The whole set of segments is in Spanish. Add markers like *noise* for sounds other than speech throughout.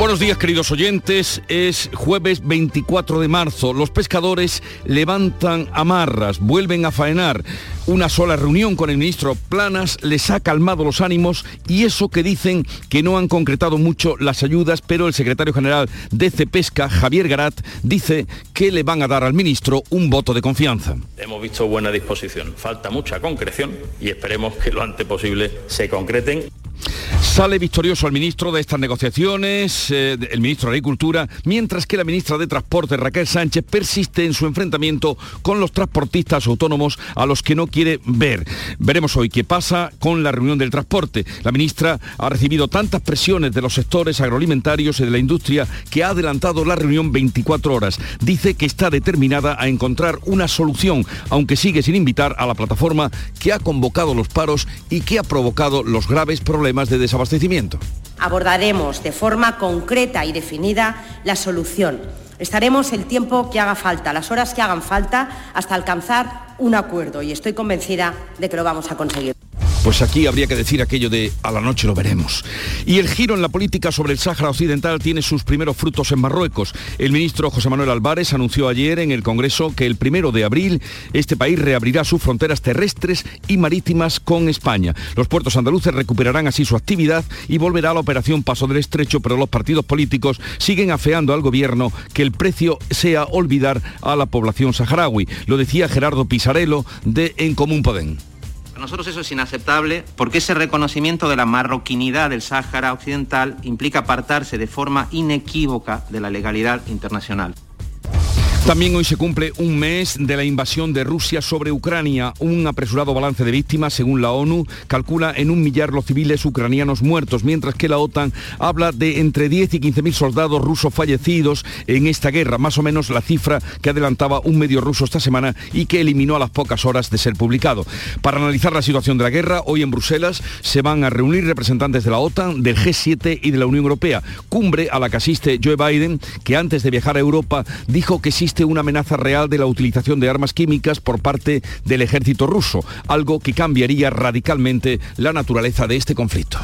Buenos días queridos oyentes, es jueves 24 de marzo, los pescadores levantan amarras, vuelven a faenar, una sola reunión con el ministro Planas les ha calmado los ánimos y eso que dicen que no han concretado mucho las ayudas, pero el secretario general de Cepesca, Javier Garat, dice que le van a dar al ministro un voto de confianza. Hemos visto buena disposición, falta mucha concreción y esperemos que lo antes posible se concreten. Sale victorioso el ministro de estas negociaciones, eh, el ministro de Agricultura, mientras que la ministra de Transporte, Raquel Sánchez, persiste en su enfrentamiento con los transportistas autónomos a los que no quiere ver. Veremos hoy qué pasa con la reunión del transporte. La ministra ha recibido tantas presiones de los sectores agroalimentarios y de la industria que ha adelantado la reunión 24 horas. Dice que está determinada a encontrar una solución, aunque sigue sin invitar a la plataforma que ha convocado los paros y que ha provocado los graves problemas de desabastecimiento. Abordaremos de forma concreta y definida la solución. Estaremos el tiempo que haga falta, las horas que hagan falta, hasta alcanzar un acuerdo y estoy convencida de que lo vamos a conseguir. Pues aquí habría que decir aquello de a la noche lo veremos. Y el giro en la política sobre el Sáhara Occidental tiene sus primeros frutos en Marruecos. El ministro José Manuel Álvarez anunció ayer en el Congreso que el primero de abril este país reabrirá sus fronteras terrestres y marítimas con España. Los puertos andaluces recuperarán así su actividad y volverá a la operación Paso del Estrecho, pero los partidos políticos siguen afeando al gobierno que el precio sea olvidar a la población saharaui. Lo decía Gerardo Pisarello de En Común nosotros eso es inaceptable porque ese reconocimiento de la marroquinidad del Sáhara Occidental implica apartarse de forma inequívoca de la legalidad internacional. También hoy se cumple un mes de la invasión de Rusia sobre Ucrania. Un apresurado balance de víctimas, según la ONU, calcula en un millar los civiles ucranianos muertos, mientras que la OTAN habla de entre 10 y 15 mil soldados rusos fallecidos en esta guerra, más o menos la cifra que adelantaba un medio ruso esta semana y que eliminó a las pocas horas de ser publicado. Para analizar la situación de la guerra, hoy en Bruselas se van a reunir representantes de la OTAN, del G7 y de la Unión Europea. Cumbre a la que asiste Joe Biden, que antes de viajar a Europa dijo que existe una amenaza real de la utilización de armas químicas por parte del ejército ruso, algo que cambiaría radicalmente la naturaleza de este conflicto.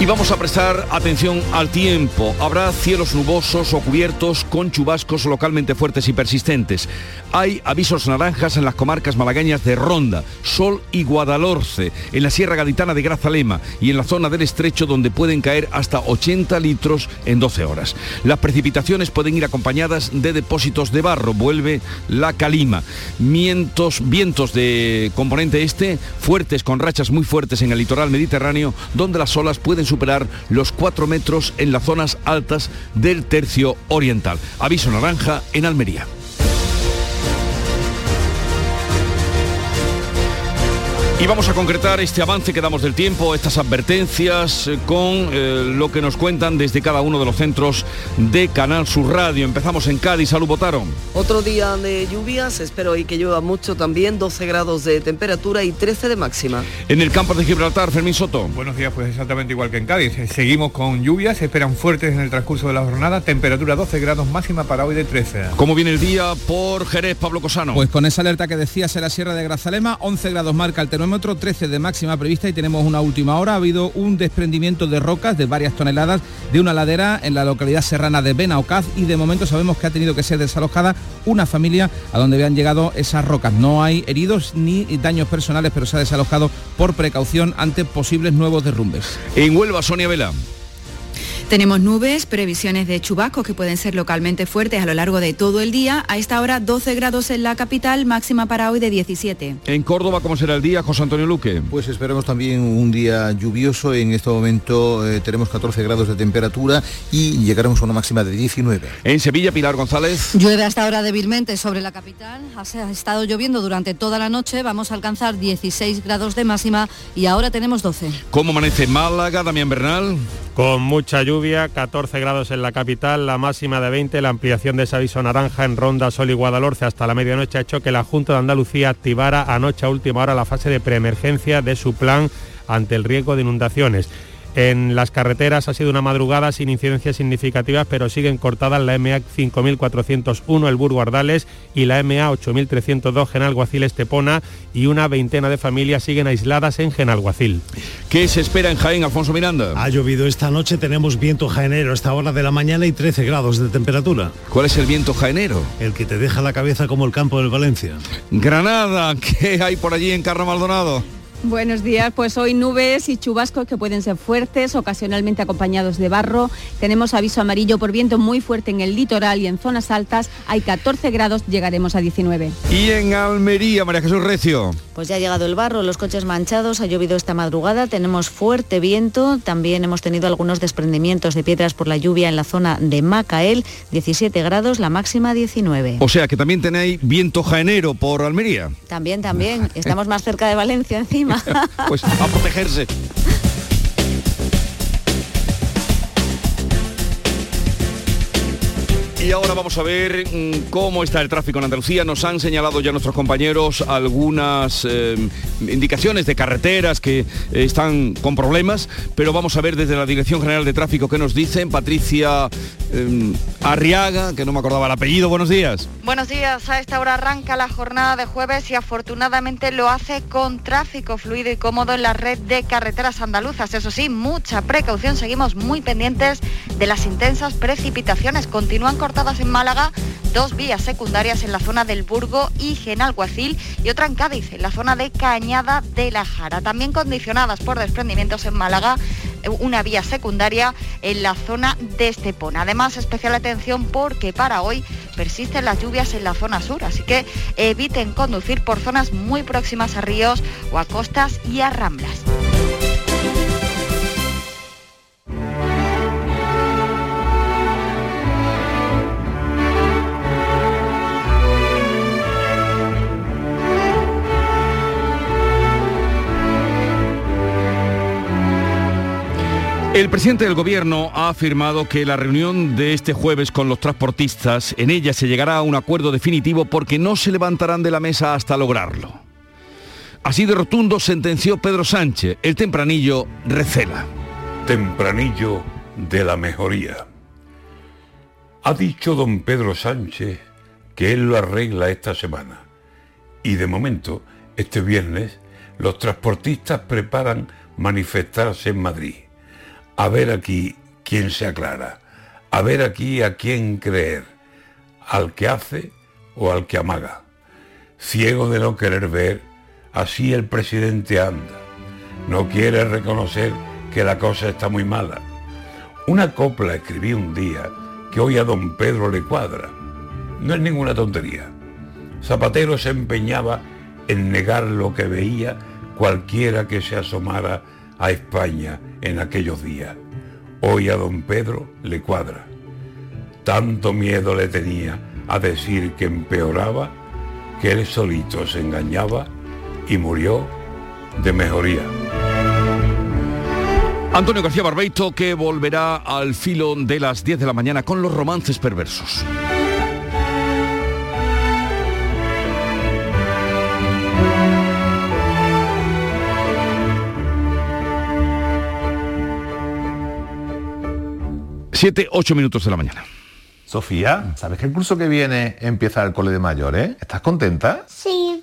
Y vamos a prestar atención al tiempo. Habrá cielos nubosos o cubiertos con chubascos localmente fuertes y persistentes. Hay avisos naranjas en las comarcas malagueñas de Ronda, Sol y Guadalhorce, en la Sierra Gaditana de Grazalema y en la zona del estrecho donde pueden caer hasta 80 litros en 12 horas. Las precipitaciones pueden ir acompañadas de depósitos de barro, vuelve la calima. Vientos, vientos de componente este, fuertes con rachas muy fuertes en el litoral mediterráneo, donde las olas pueden superar los 4 metros en las zonas altas del tercio oriental. Aviso naranja en Almería. Y vamos a concretar este avance que damos del tiempo, estas advertencias eh, con eh, lo que nos cuentan desde cada uno de los centros de Canal Sur Radio. Empezamos en Cádiz, salud votaron. Otro día de lluvias, espero hoy que llueva mucho también, 12 grados de temperatura y 13 de máxima. En el campo de Gibraltar, Fermín Soto. Buenos días, pues exactamente igual que en Cádiz. Eh, seguimos con lluvias, se esperan fuertes en el transcurso de la jornada, temperatura 12 grados máxima para hoy de 13. ¿Cómo viene el día por Jerez, Pablo Cosano? Pues con esa alerta que decías en la Sierra de Grazalema, 11 grados marca el termómetro 13 de máxima prevista y tenemos una última hora. Ha habido un desprendimiento de rocas de varias toneladas de una ladera en la localidad serrana de Benaocaz y de momento sabemos que ha tenido que ser desalojada una familia a donde habían llegado esas rocas. No hay heridos ni daños personales, pero se ha desalojado por precaución ante posibles nuevos derrumbes. En Huelva, Sonia Vela. Tenemos nubes, previsiones de chubascos que pueden ser localmente fuertes a lo largo de todo el día. A esta hora 12 grados en la capital, máxima para hoy de 17. En Córdoba, ¿cómo será el día, José Antonio Luque? Pues esperamos también un día lluvioso. En este momento eh, tenemos 14 grados de temperatura y llegaremos a una máxima de 19. En Sevilla, Pilar González. Llueve hasta ahora débilmente sobre la capital. Ha estado lloviendo durante toda la noche. Vamos a alcanzar 16 grados de máxima y ahora tenemos 12. ¿Cómo amanece Málaga, Damián Bernal? Con mucha lluvia, 14 grados en la capital, la máxima de 20, la ampliación de ese aviso naranja en Ronda, Sol y Guadalhorce hasta la medianoche ha hecho que la Junta de Andalucía activara anoche a última hora la fase de preemergencia de su plan ante el riesgo de inundaciones. En las carreteras ha sido una madrugada sin incidencias significativas, pero siguen cortadas la MA 5401 el Burgo Ardales y la MA 8302 Genalguacil Estepona y una veintena de familias siguen aisladas en Genalguacil. ¿Qué se espera en Jaén, Alfonso Miranda? Ha llovido esta noche, tenemos viento jaenero a esta hora de la mañana y 13 grados de temperatura. ¿Cuál es el viento jaenero? El que te deja la cabeza como el campo del Valencia. Granada, ¿qué hay por allí en Carro Maldonado? Buenos días, pues hoy nubes y chubascos que pueden ser fuertes, ocasionalmente acompañados de barro. Tenemos aviso amarillo por viento muy fuerte en el litoral y en zonas altas. Hay 14 grados, llegaremos a 19. Y en Almería, María Jesús Recio. Pues ya ha llegado el barro, los coches manchados, ha llovido esta madrugada, tenemos fuerte viento, también hemos tenido algunos desprendimientos de piedras por la lluvia en la zona de Macael, 17 grados, la máxima 19. O sea que también tenéis viento jaenero por Almería. También, también, estamos más cerca de Valencia encima. Pues a protegerse. *laughs* Y ahora vamos a ver mm, cómo está el tráfico en Andalucía. Nos han señalado ya nuestros compañeros algunas eh, indicaciones de carreteras que eh, están con problemas, pero vamos a ver desde la Dirección General de Tráfico qué nos dicen. Patricia eh, Arriaga, que no me acordaba el apellido, buenos días. Buenos días, a esta hora arranca la jornada de jueves y afortunadamente lo hace con tráfico fluido y cómodo en la red de carreteras andaluzas. Eso sí, mucha precaución, seguimos muy pendientes de las intensas precipitaciones. Continúan en Málaga, dos vías secundarias en la zona del Burgo y Genalguacil y otra en Cádiz, en la zona de Cañada de la Jara. También condicionadas por desprendimientos en Málaga, una vía secundaria en la zona de Estepona. Además, especial atención porque para hoy persisten las lluvias en la zona sur, así que eviten conducir por zonas muy próximas a ríos o a costas y a ramblas. El presidente del gobierno ha afirmado que la reunión de este jueves con los transportistas, en ella se llegará a un acuerdo definitivo porque no se levantarán de la mesa hasta lograrlo. Así de rotundo sentenció Pedro Sánchez, el tempranillo recela. Tempranillo de la mejoría. Ha dicho don Pedro Sánchez que él lo arregla esta semana. Y de momento, este viernes, los transportistas preparan manifestarse en Madrid a ver aquí quién se aclara, a ver aquí a quién creer, al que hace o al que amaga. Ciego de no querer ver, así el presidente anda. No quiere reconocer que la cosa está muy mala. Una copla escribí un día que hoy a don Pedro le cuadra. No es ninguna tontería. Zapatero se empeñaba en negar lo que veía cualquiera que se asomara a España en aquellos días. Hoy a don Pedro le cuadra. Tanto miedo le tenía a decir que empeoraba, que él solito se engañaba y murió de mejoría. Antonio García Barbeito que volverá al filo de las 10 de la mañana con los romances perversos. 7, 8 minutos de la mañana. Sofía, ¿sabes que el curso que viene empieza el cole de mayores? ¿Estás contenta? Sí,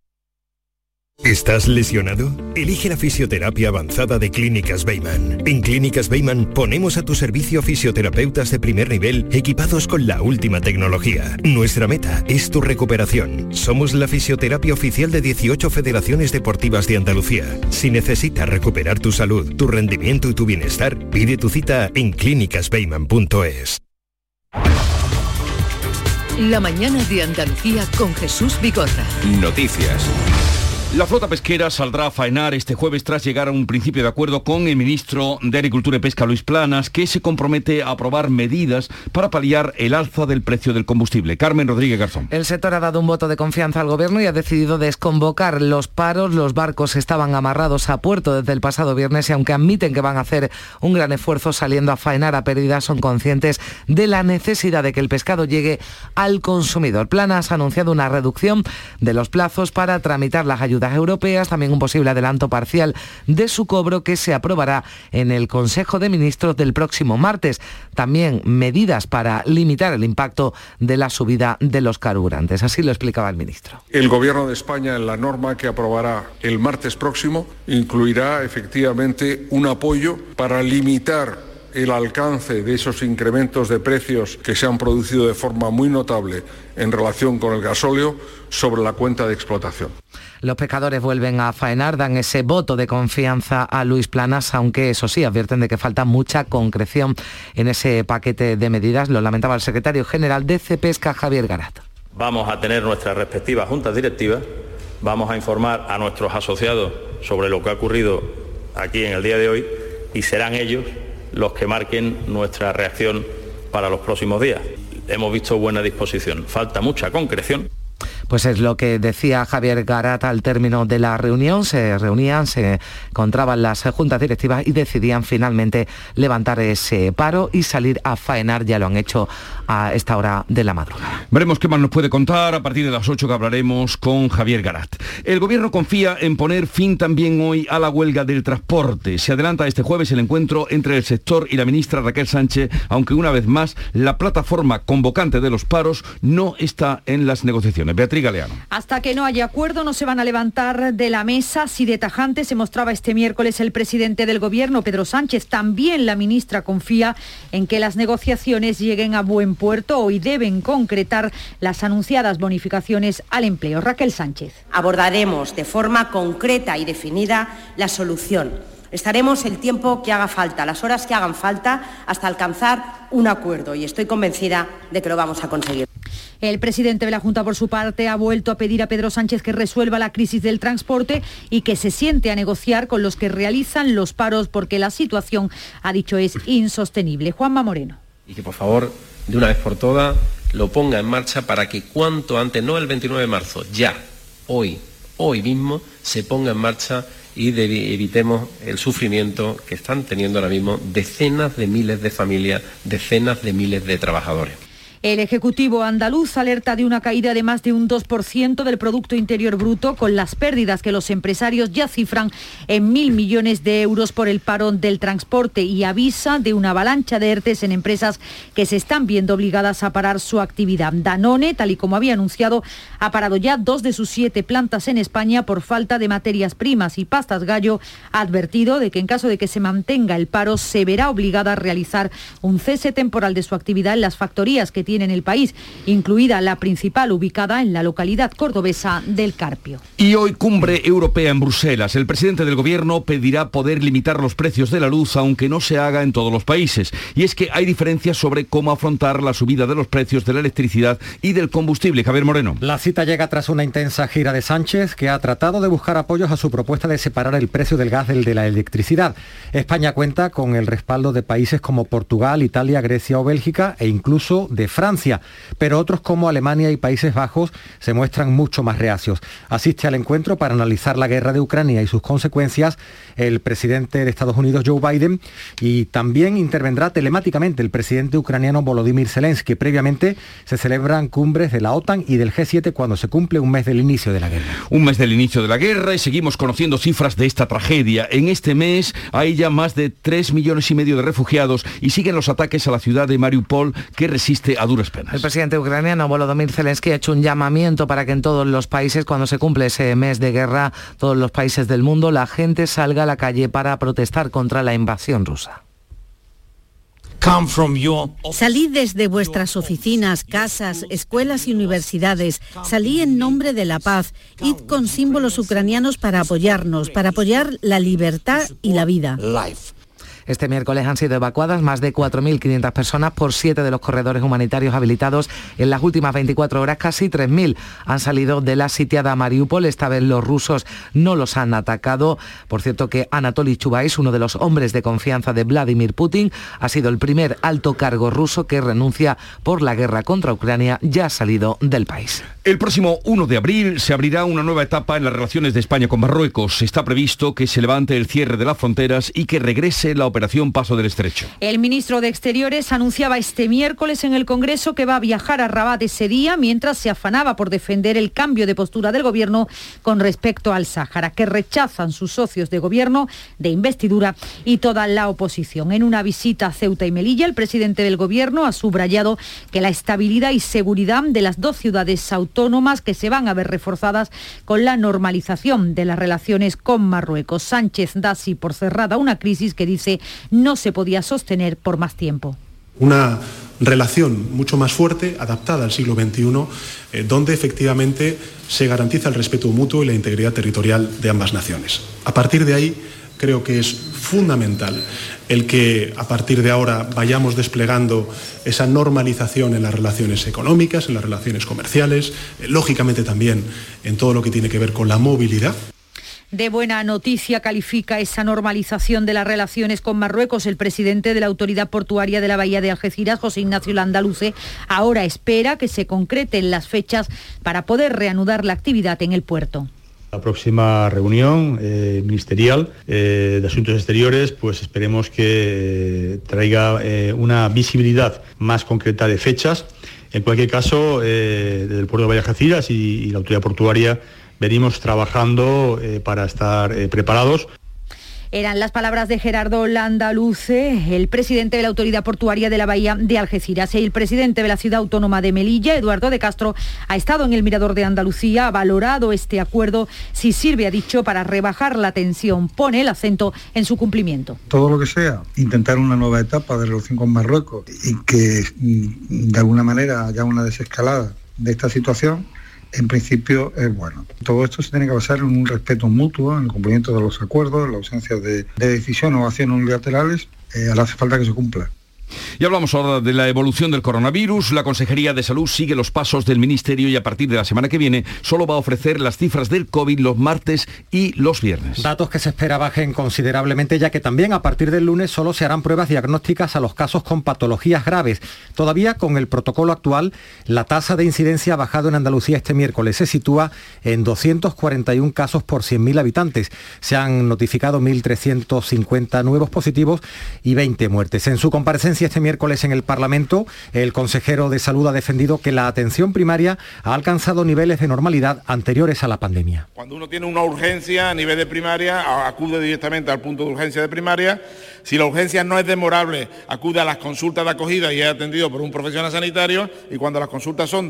¿Estás lesionado? Elige la fisioterapia avanzada de Clínicas Beyman. En Clínicas Beyman ponemos a tu servicio fisioterapeutas de primer nivel equipados con la última tecnología. Nuestra meta es tu recuperación. Somos la fisioterapia oficial de 18 federaciones deportivas de Andalucía. Si necesitas recuperar tu salud, tu rendimiento y tu bienestar, pide tu cita en clínicasbeyman.es. La mañana de Andalucía con Jesús Bigorra. Noticias. La flota pesquera saldrá a faenar este jueves tras llegar a un principio de acuerdo con el ministro de Agricultura y Pesca, Luis Planas, que se compromete a aprobar medidas para paliar el alza del precio del combustible. Carmen Rodríguez Garzón. El sector ha dado un voto de confianza al gobierno y ha decidido desconvocar los paros. Los barcos estaban amarrados a puerto desde el pasado viernes y aunque admiten que van a hacer un gran esfuerzo saliendo a faenar a pérdida, son conscientes de la necesidad de que el pescado llegue al consumidor. Planas ha anunciado una reducción de los plazos para tramitar las ayudas europeas, también un posible adelanto parcial de su cobro que se aprobará en el Consejo de Ministros del próximo martes. También medidas para limitar el impacto de la subida de los carburantes. Así lo explicaba el ministro. El Gobierno de España en la norma que aprobará el martes próximo incluirá efectivamente un apoyo para limitar el alcance de esos incrementos de precios que se han producido de forma muy notable en relación con el gasóleo sobre la cuenta de explotación. Los pescadores vuelven a faenar, dan ese voto de confianza a Luis Planas, aunque eso sí, advierten de que falta mucha concreción en ese paquete de medidas. Lo lamentaba el secretario general de Cepesca, Javier Garat. Vamos a tener nuestras respectivas juntas directivas, vamos a informar a nuestros asociados sobre lo que ha ocurrido aquí en el día de hoy y serán ellos los que marquen nuestra reacción para los próximos días. Hemos visto buena disposición, falta mucha concreción. Pues es lo que decía Javier Garat al término de la reunión. Se reunían, se encontraban las juntas directivas y decidían finalmente levantar ese paro y salir a faenar. Ya lo han hecho a esta hora de la madrugada. Veremos qué más nos puede contar a partir de las 8 que hablaremos con Javier Garat. El gobierno confía en poner fin también hoy a la huelga del transporte. Se adelanta este jueves el encuentro entre el sector y la ministra Raquel Sánchez, aunque una vez más la plataforma convocante de los paros no está en las negociaciones. Beatriz Galeano. Hasta que no haya acuerdo no se van a levantar de la mesa. Si de tajante se mostraba este miércoles el presidente del gobierno, Pedro Sánchez, también la ministra confía en que las negociaciones lleguen a buen puerto hoy deben concretar las anunciadas bonificaciones al empleo. Raquel Sánchez. Abordaremos de forma concreta y definida la solución. Estaremos el tiempo que haga falta, las horas que hagan falta, hasta alcanzar un acuerdo y estoy convencida de que lo vamos a conseguir. El presidente de la Junta, por su parte, ha vuelto a pedir a Pedro Sánchez que resuelva la crisis del transporte y que se siente a negociar con los que realizan los paros porque la situación, ha dicho, es insostenible. Juanma Moreno. Y que por favor de una vez por todas lo ponga en marcha para que cuanto antes, no el 29 de marzo, ya, hoy, hoy mismo, se ponga en marcha y evitemos el sufrimiento que están teniendo ahora mismo decenas de miles de familias, decenas de miles de trabajadores. El Ejecutivo andaluz alerta de una caída de más de un 2% del Producto Interior Bruto con las pérdidas que los empresarios ya cifran en mil millones de euros por el parón del transporte y avisa de una avalancha de ERTES en empresas que se están viendo obligadas a parar su actividad. Danone, tal y como había anunciado, ha parado ya dos de sus siete plantas en España por falta de materias primas y Pastas Gallo ha advertido de que en caso de que se mantenga el paro se verá obligada a realizar un cese temporal de su actividad en las factorías que tiene en el país, incluida la principal ubicada en la localidad cordobesa del Carpio. Y hoy cumbre europea en Bruselas. El presidente del gobierno pedirá poder limitar los precios de la luz, aunque no se haga en todos los países. Y es que hay diferencias sobre cómo afrontar la subida de los precios de la electricidad y del combustible. Javier Moreno. La cita llega tras una intensa gira de Sánchez, que ha tratado de buscar apoyos a su propuesta de separar el precio del gas del de la electricidad. España cuenta con el respaldo de países como Portugal, Italia, Grecia o Bélgica e incluso de Francia Francia, pero otros como Alemania y Países Bajos se muestran mucho más reacios. Asiste al encuentro para analizar la guerra de Ucrania y sus consecuencias el presidente de Estados Unidos, Joe Biden, y también intervendrá telemáticamente el presidente ucraniano Volodymyr Zelensky. Previamente se celebran cumbres de la OTAN y del G7 cuando se cumple un mes del inicio de la guerra. Un mes del inicio de la guerra y seguimos conociendo cifras de esta tragedia. En este mes hay ya más de 3 millones y medio de refugiados y siguen los ataques a la ciudad de Mariupol que resiste a duras penas. El presidente ucraniano Volodymyr Zelensky ha hecho un llamamiento para que en todos los países, cuando se cumple ese mes de guerra, todos los países del mundo, la gente salga a la calle para protestar contra la invasión rusa. Salid desde vuestras oficinas, casas, escuelas y universidades. Salí en nombre de la paz. Id con símbolos ucranianos para apoyarnos, para apoyar la libertad y la vida. Este miércoles han sido evacuadas más de 4.500 personas por siete de los corredores humanitarios habilitados en las últimas 24 horas. Casi 3.000 han salido de la sitiada Mariupol. Esta vez los rusos no los han atacado. Por cierto que Anatoly Chubais, uno de los hombres de confianza de Vladimir Putin, ha sido el primer alto cargo ruso que renuncia por la guerra contra Ucrania. Ya ha salido del país. El próximo 1 de abril se abrirá una nueva etapa en las relaciones de España con Marruecos. Está previsto que se levante el cierre de las fronteras y que regrese la operación Paso del Estrecho. El ministro de Exteriores anunciaba este miércoles en el Congreso que va a viajar a Rabat ese día mientras se afanaba por defender el cambio de postura del gobierno con respecto al Sáhara, que rechazan sus socios de gobierno, de investidura y toda la oposición. En una visita a Ceuta y Melilla, el presidente del gobierno ha subrayado que la estabilidad y seguridad de las dos ciudades autónomas que se van a ver reforzadas con la normalización de las relaciones con Marruecos. Sánchez da así por cerrada una crisis que dice no se podía sostener por más tiempo. Una relación mucho más fuerte, adaptada al siglo XXI, eh, donde efectivamente se garantiza el respeto mutuo y la integridad territorial de ambas naciones. A partir de ahí, creo que es fundamental el que a partir de ahora vayamos desplegando esa normalización en las relaciones económicas, en las relaciones comerciales, eh, lógicamente también en todo lo que tiene que ver con la movilidad. De buena noticia califica esa normalización de las relaciones con Marruecos. El presidente de la Autoridad Portuaria de la Bahía de Algeciras, José Ignacio Landaluce, ahora espera que se concreten las fechas para poder reanudar la actividad en el puerto. La próxima reunión eh, ministerial eh, de Asuntos Exteriores, pues esperemos que eh, traiga una visibilidad más concreta de fechas. En cualquier caso, desde el puerto de Algeciras y, y la autoridad portuaria venimos trabajando para estar preparados. Eran las palabras de Gerardo Landaluce, el presidente de la Autoridad Portuaria de la Bahía de Algeciras. El presidente de la Ciudad Autónoma de Melilla, Eduardo de Castro, ha estado en el Mirador de Andalucía, ha valorado este acuerdo si sirve, ha dicho, para rebajar la tensión. Pone el acento en su cumplimiento. Todo lo que sea, intentar una nueva etapa de relación con Marruecos y que mm, de alguna manera haya una desescalada de esta situación en principio es bueno. Todo esto se tiene que basar en un respeto mutuo, en el cumplimiento de los acuerdos, en la ausencia de, de decisión o acciones unilaterales, eh, hace falta que se cumpla. Y hablamos ahora de la evolución del coronavirus. La Consejería de Salud sigue los pasos del Ministerio y a partir de la semana que viene solo va a ofrecer las cifras del COVID los martes y los viernes. Datos que se espera bajen considerablemente ya que también a partir del lunes solo se harán pruebas diagnósticas a los casos con patologías graves. Todavía con el protocolo actual, la tasa de incidencia ha bajado en Andalucía este miércoles. Se sitúa en 241 casos por 100.000 habitantes. Se han notificado 1.350 nuevos positivos y 20 muertes. En su comparecencia este miércoles en el Parlamento, el consejero de Salud ha defendido que la atención primaria ha alcanzado niveles de normalidad anteriores a la pandemia. Cuando uno tiene una urgencia a nivel de primaria, acude directamente al punto de urgencia de primaria. Si la urgencia no es demorable, acude a las consultas de acogida y es atendido por un profesional sanitario. Y cuando las consultas son,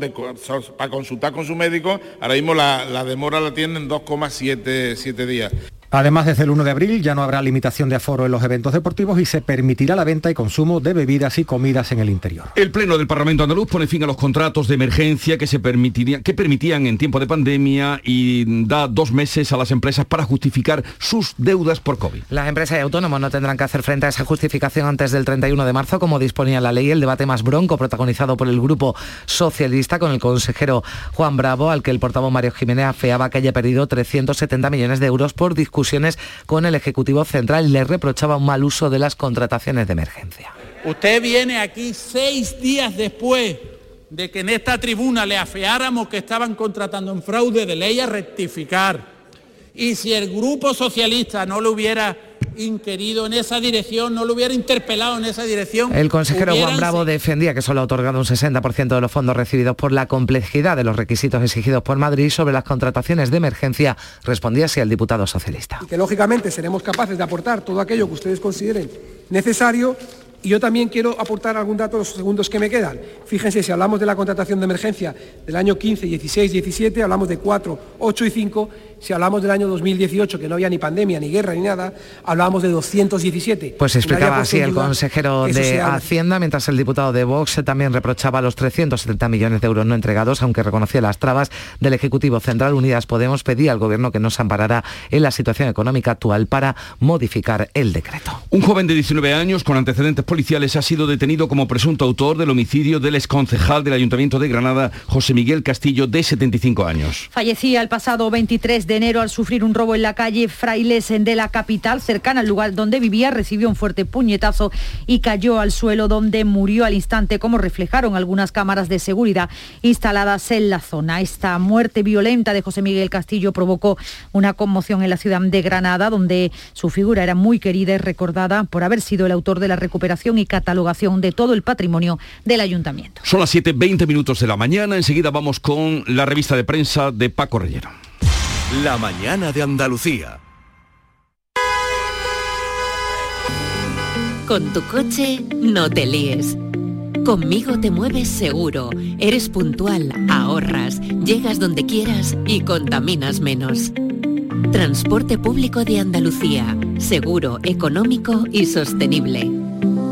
para consultar con su médico, ahora mismo la, la demora la tienen 2,7 días. Además, desde el 1 de abril ya no habrá limitación de aforo en los eventos deportivos y se permitirá la venta y consumo de bebidas y comidas en el interior. El Pleno del Parlamento Andaluz pone fin a los contratos de emergencia que, se permitirían, que permitían en tiempo de pandemia y da dos meses a las empresas para justificar sus deudas por COVID. Las empresas y autónomos no tendrán que hacer frente a esa justificación antes del 31 de marzo, como disponía la ley. El debate más bronco, protagonizado por el Grupo Socialista, con el consejero Juan Bravo, al que el portavoz Mario Jiménez afeaba que haya perdido 370 millones de euros por discusión con el Ejecutivo Central y le reprochaba un mal uso de las contrataciones de emergencia. Usted viene aquí seis días después de que en esta tribuna le afeáramos que estaban contratando en fraude de ley a rectificar. Y si el Grupo Socialista no lo hubiera inquirido en esa dirección, no lo hubiera interpelado en esa dirección. El consejero Juan Bravo defendía que solo ha otorgado un 60% de los fondos recibidos por la complejidad de los requisitos exigidos por Madrid sobre las contrataciones de emergencia. Respondía así el diputado socialista. Y que lógicamente seremos capaces de aportar todo aquello que ustedes consideren necesario Y yo también quiero aportar algún dato los segundos que me quedan. Fíjense, si hablamos de la contratación de emergencia del año 15, 16, 17, hablamos de 4, 8 y 5. Si hablamos del año 2018, que no había ni pandemia, ni guerra, ni nada, hablábamos de 217. Pues explicaba así el consejero de Hacienda, mientras el diputado de Vox también reprochaba los 370 millones de euros no entregados, aunque reconocía las trabas del Ejecutivo Central. Unidas Podemos pedía al Gobierno que no se amparara en la situación económica actual para modificar el decreto. Un joven de 19 años con antecedentes policiales ha sido detenido como presunto autor del homicidio del exconcejal del Ayuntamiento de Granada, José Miguel Castillo, de 75 años. Fallecía el pasado 23 de enero al sufrir un robo en la calle Frailesen de la capital, cercana al lugar donde vivía, recibió un fuerte puñetazo y cayó al suelo donde murió al instante, como reflejaron algunas cámaras de seguridad instaladas en la zona. Esta muerte violenta de José Miguel Castillo provocó una conmoción en la ciudad de Granada, donde su figura era muy querida y recordada por haber sido el autor de la recuperación y catalogación de todo el patrimonio del ayuntamiento. Son las 7.20 minutos de la mañana, enseguida vamos con la revista de prensa de Paco Rellero. La mañana de Andalucía. Con tu coche no te líes. Conmigo te mueves seguro, eres puntual, ahorras, llegas donde quieras y contaminas menos. Transporte público de Andalucía, seguro, económico y sostenible.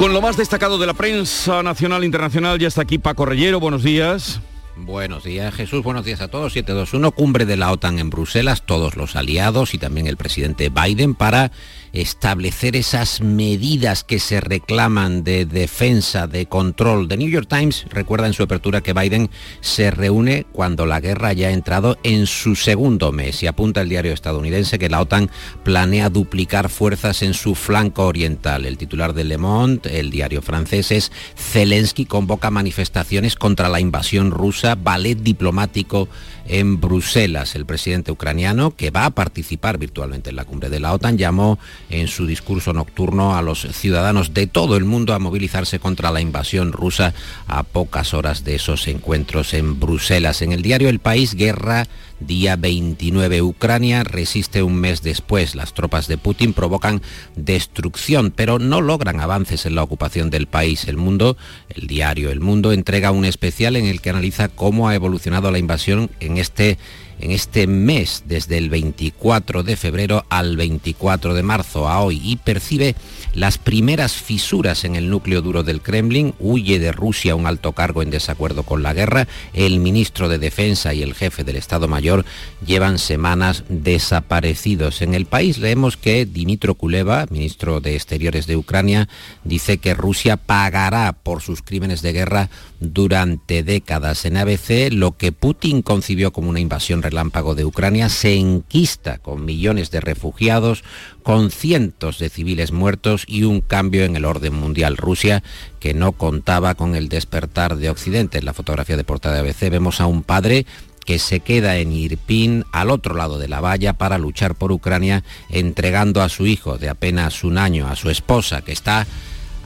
Con lo más destacado de la prensa nacional e internacional, ya está aquí Paco Rellero, buenos días. Buenos días Jesús, buenos días a todos. 721, cumbre de la OTAN en Bruselas, todos los aliados y también el presidente Biden para establecer esas medidas que se reclaman de defensa, de control. The New York Times recuerda en su apertura que Biden se reúne cuando la guerra ya ha entrado en su segundo mes y apunta el diario estadounidense que la OTAN planea duplicar fuerzas en su flanco oriental. El titular de Le Monde, el diario francés, es Zelensky convoca manifestaciones contra la invasión rusa, ballet diplomático en Bruselas. El presidente ucraniano, que va a participar virtualmente en la cumbre de la OTAN, llamó en su discurso nocturno a los ciudadanos de todo el mundo a movilizarse contra la invasión rusa a pocas horas de esos encuentros en Bruselas. En el diario El País, guerra Día 29, Ucrania resiste un mes después. Las tropas de Putin provocan destrucción, pero no logran avances en la ocupación del país. El Mundo, el diario El Mundo, entrega un especial en el que analiza cómo ha evolucionado la invasión en este en este mes, desde el 24 de febrero al 24 de marzo a hoy, y percibe las primeras fisuras en el núcleo duro del Kremlin, huye de Rusia un alto cargo en desacuerdo con la guerra, el ministro de Defensa y el jefe del Estado Mayor llevan semanas desaparecidos. En el país leemos que Dimitro Kuleva, ministro de Exteriores de Ucrania, dice que Rusia pagará por sus crímenes de guerra durante décadas. En ABC, lo que Putin concibió como una invasión relámpago de Ucrania se enquista con millones de refugiados, con cientos de civiles muertos y un cambio en el orden mundial. Rusia, que no contaba con el despertar de Occidente. En la fotografía de portada de ABC vemos a un padre que se queda en Irpin, al otro lado de la valla, para luchar por Ucrania, entregando a su hijo de apenas un año, a su esposa, que está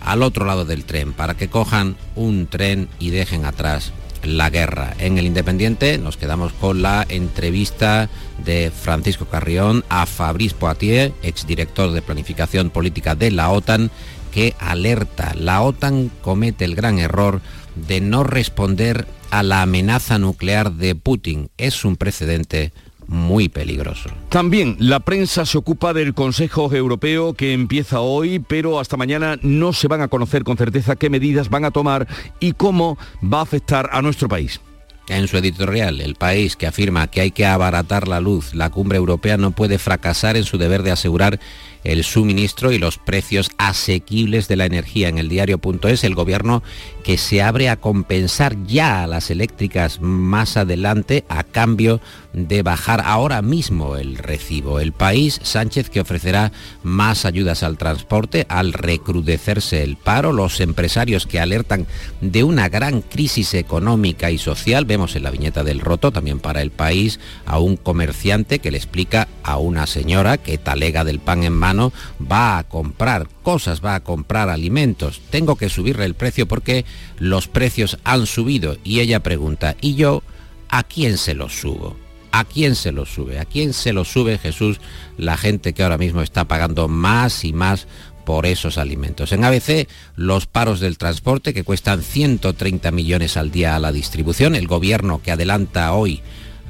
al otro lado del tren, para que cojan un tren y dejen atrás la guerra. En el Independiente nos quedamos con la entrevista de Francisco Carrión a Fabrice Poitier, exdirector de Planificación Política de la OTAN, que alerta, la OTAN comete el gran error de no responder a la amenaza nuclear de Putin. Es un precedente muy peligroso. También la prensa se ocupa del Consejo Europeo que empieza hoy, pero hasta mañana no se van a conocer con certeza qué medidas van a tomar y cómo va a afectar a nuestro país. En su editorial, el país que afirma que hay que abaratar la luz, la cumbre europea no puede fracasar en su deber de asegurar el suministro y los precios asequibles de la energía. En el diario.es el gobierno que se abre a compensar ya a las eléctricas más adelante a cambio de bajar ahora mismo el recibo. El país, Sánchez, que ofrecerá más ayudas al transporte al recrudecerse el paro, los empresarios que alertan de una gran crisis económica y social, vemos en la viñeta del roto también para el país a un comerciante que le explica a una señora que talega del pan en mano va a comprar cosas, va a comprar alimentos, tengo que subirle el precio porque los precios han subido y ella pregunta, ¿y yo a quién se los subo? ¿A quién se lo sube? ¿A quién se lo sube Jesús la gente que ahora mismo está pagando más y más por esos alimentos. En ABC, los paros del transporte que cuestan 130 millones al día a la distribución, el gobierno que adelanta hoy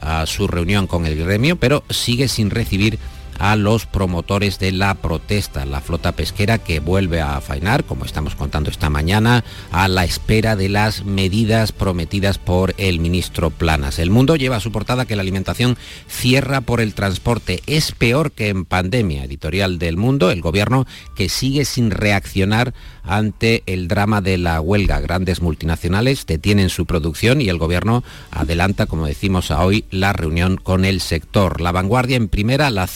a su reunión con el gremio, pero sigue sin recibir a los promotores de la protesta, la flota pesquera que vuelve a faenar, como estamos contando esta mañana, a la espera de las medidas prometidas por el ministro Planas. El mundo lleva a su portada que la alimentación cierra por el transporte. Es peor que en pandemia, editorial del mundo, el gobierno que sigue sin reaccionar ante el drama de la huelga. Grandes multinacionales detienen su producción y el gobierno adelanta, como decimos a hoy, la reunión con el sector. La vanguardia en primera, la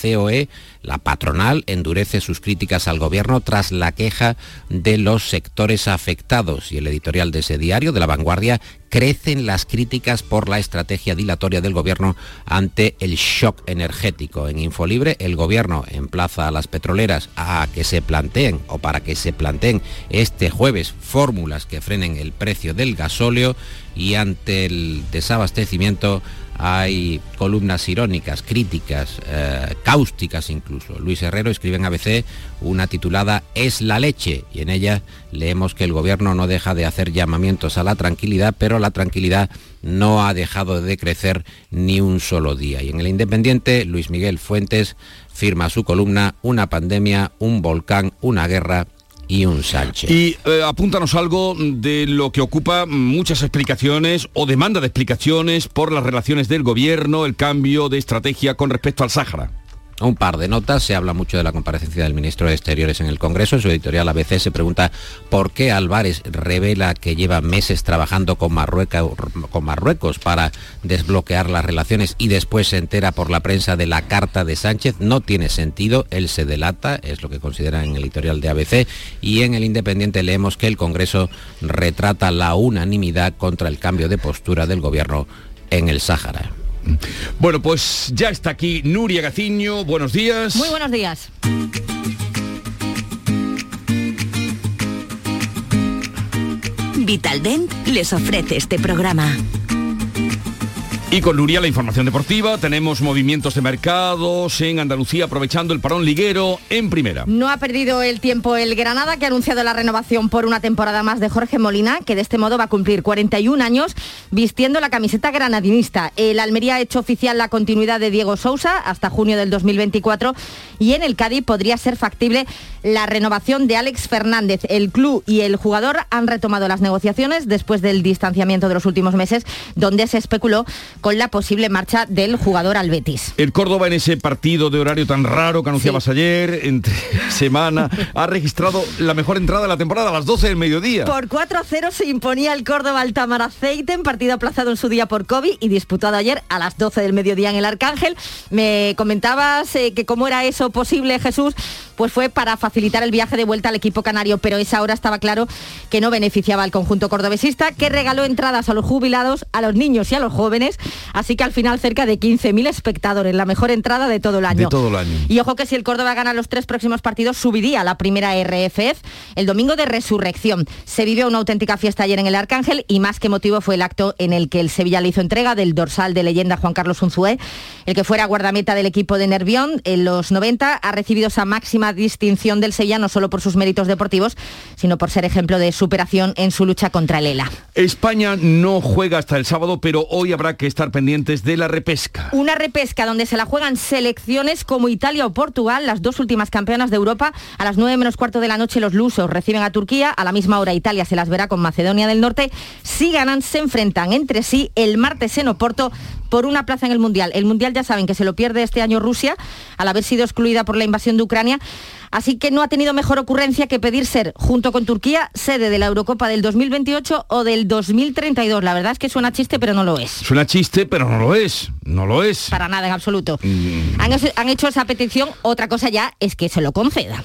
La patronal endurece sus críticas al gobierno tras la queja de los sectores afectados y el editorial de ese diario, de la vanguardia, crecen las críticas por la estrategia dilatoria del gobierno ante el shock energético. En Infolibre, el gobierno emplaza a las petroleras a que se planteen o para que se planteen este jueves fórmulas que frenen el precio del gasóleo y ante el desabastecimiento hay columnas irónicas, críticas, eh, cáusticas incluso. Luis Herrero escribe en ABC una titulada Es la leche y en ella leemos que el gobierno no deja de hacer llamamientos a la tranquilidad, pero la tranquilidad no ha dejado de crecer ni un solo día. Y en el Independiente, Luis Miguel Fuentes firma su columna Una pandemia, un volcán, una guerra y un Sánchez. Y eh, apúntanos algo de lo que ocupa muchas explicaciones o demanda de explicaciones por las relaciones del gobierno, el cambio de estrategia con respecto al Sáhara un par de notas. Se habla mucho de la comparecencia del ministro de Exteriores en el Congreso. En su editorial ABC se pregunta por qué Álvarez revela que lleva meses trabajando con Marruecos, para desbloquear las relaciones y después se entera por la prensa de la carta de Sánchez. No tiene sentido, él se delata, es lo que considera en el editorial de ABC. Y en el Independiente leemos que el Congreso retrata la unanimidad contra el cambio de postura del gobierno en el Sáhara. Bueno, pues ya está aquí Nuria Gaciño. Buenos días. Muy buenos días. Vitaldent les ofrece este programa. Y con Nuria la información deportiva, tenemos movimientos de mercados en Andalucía aprovechando el parón liguero en primera. No ha perdido el tiempo el Granada que ha anunciado la renovación por una temporada más de Jorge Molina, que de este modo va a cumplir 41 años vistiendo la camiseta granadinista. El Almería ha hecho oficial la continuidad de Diego Sousa hasta junio del 2024 y en el Cádiz podría ser factible la renovación de Alex Fernández. El club y el jugador han retomado las negociaciones después del distanciamiento de los últimos meses, donde se especuló con la posible marcha del jugador al Betis. El Córdoba en ese partido de horario tan raro que anunciabas ayer, entre *laughs* semana, ha registrado la mejor entrada de la temporada a las 12 del mediodía. Por 4-0 se imponía el Córdoba al Tamaraceite partido aplazado en su día por COVID y disputado ayer a las 12 del mediodía en el Arcángel. Me comentabas eh, que cómo era eso posible, Jesús, pues fue para facilitar el viaje de vuelta al equipo canario, pero esa hora estaba claro que no beneficiaba al conjunto cordobesista, que regaló entradas a los jubilados, a los niños y a los jóvenes, así que al final cerca de 15.000 espectadores, la mejor entrada de todo el año. De todo el año. Y ojo que si el Córdoba gana los tres próximos partidos, subiría a la primera RFF el domingo de resurrección. Se vivió una auténtica fiesta ayer en el Arcángel y más que motivo fue el acto en el que el Sevilla le hizo entrega del dorsal de leyenda Juan Carlos Unzué, el que fuera guardameta del equipo de Nervión en los 90, ha recibido esa máxima distinción del Sevilla no solo por sus méritos deportivos, sino por ser ejemplo de superación en su lucha contra el ELA. España no juega hasta el sábado, pero hoy habrá que estar pendientes de la repesca. Una repesca donde se la juegan selecciones como Italia o Portugal, las dos últimas campeonas de Europa. A las 9 menos cuarto de la noche los lusos reciben a Turquía, a la misma hora Italia se las verá con Macedonia del Norte. Si ganan, se enfrentan entre sí el martes en Oporto por una plaza en el Mundial. El Mundial ya saben que se lo pierde este año Rusia al haber sido excluida por la invasión de Ucrania Así que no ha tenido mejor ocurrencia que pedir ser, junto con Turquía, sede de la Eurocopa del 2028 o del 2032. La verdad es que suena chiste, pero no lo es. Suena chiste, pero no lo es. No lo es. Para nada, en absoluto. Mm. Han, han hecho esa petición, otra cosa ya es que se lo conceda.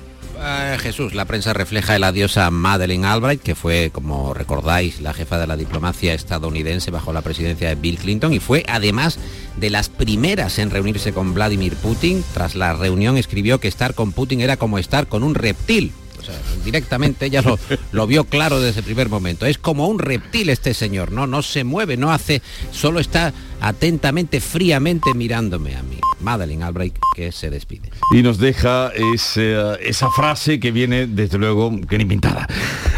Eh, Jesús, la prensa refleja el adiós a Madeleine Albright, que fue, como recordáis, la jefa de la diplomacia estadounidense bajo la presidencia de Bill Clinton y fue además de las primeras en reunirse con Vladimir Putin. Tras la reunión escribió que estar con Putin era como estar con un reptil. O sea, directamente ella lo, lo vio claro desde el primer momento. Es como un reptil este señor, ¿no? No se mueve, no hace, solo está atentamente, fríamente mirándome a mí. Madeleine Albright que se despide. Y nos deja ese, esa frase que viene, desde luego, que ni pintada.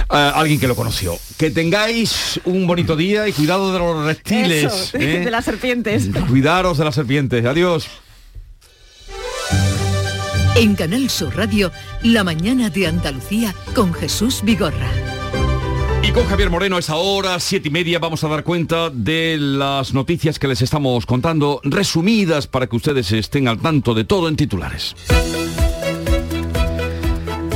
Ah, alguien que lo conoció. Que tengáis un bonito día y cuidado de los reptiles. Eso, *laughs* ¿eh? de las serpientes. Cuidaros de las serpientes. Adiós. En Canal Sur Radio, La mañana de Andalucía con Jesús Vigorra. Y con Javier Moreno a esa hora, siete y media, vamos a dar cuenta de las noticias que les estamos contando, resumidas para que ustedes estén al tanto de todo en titulares.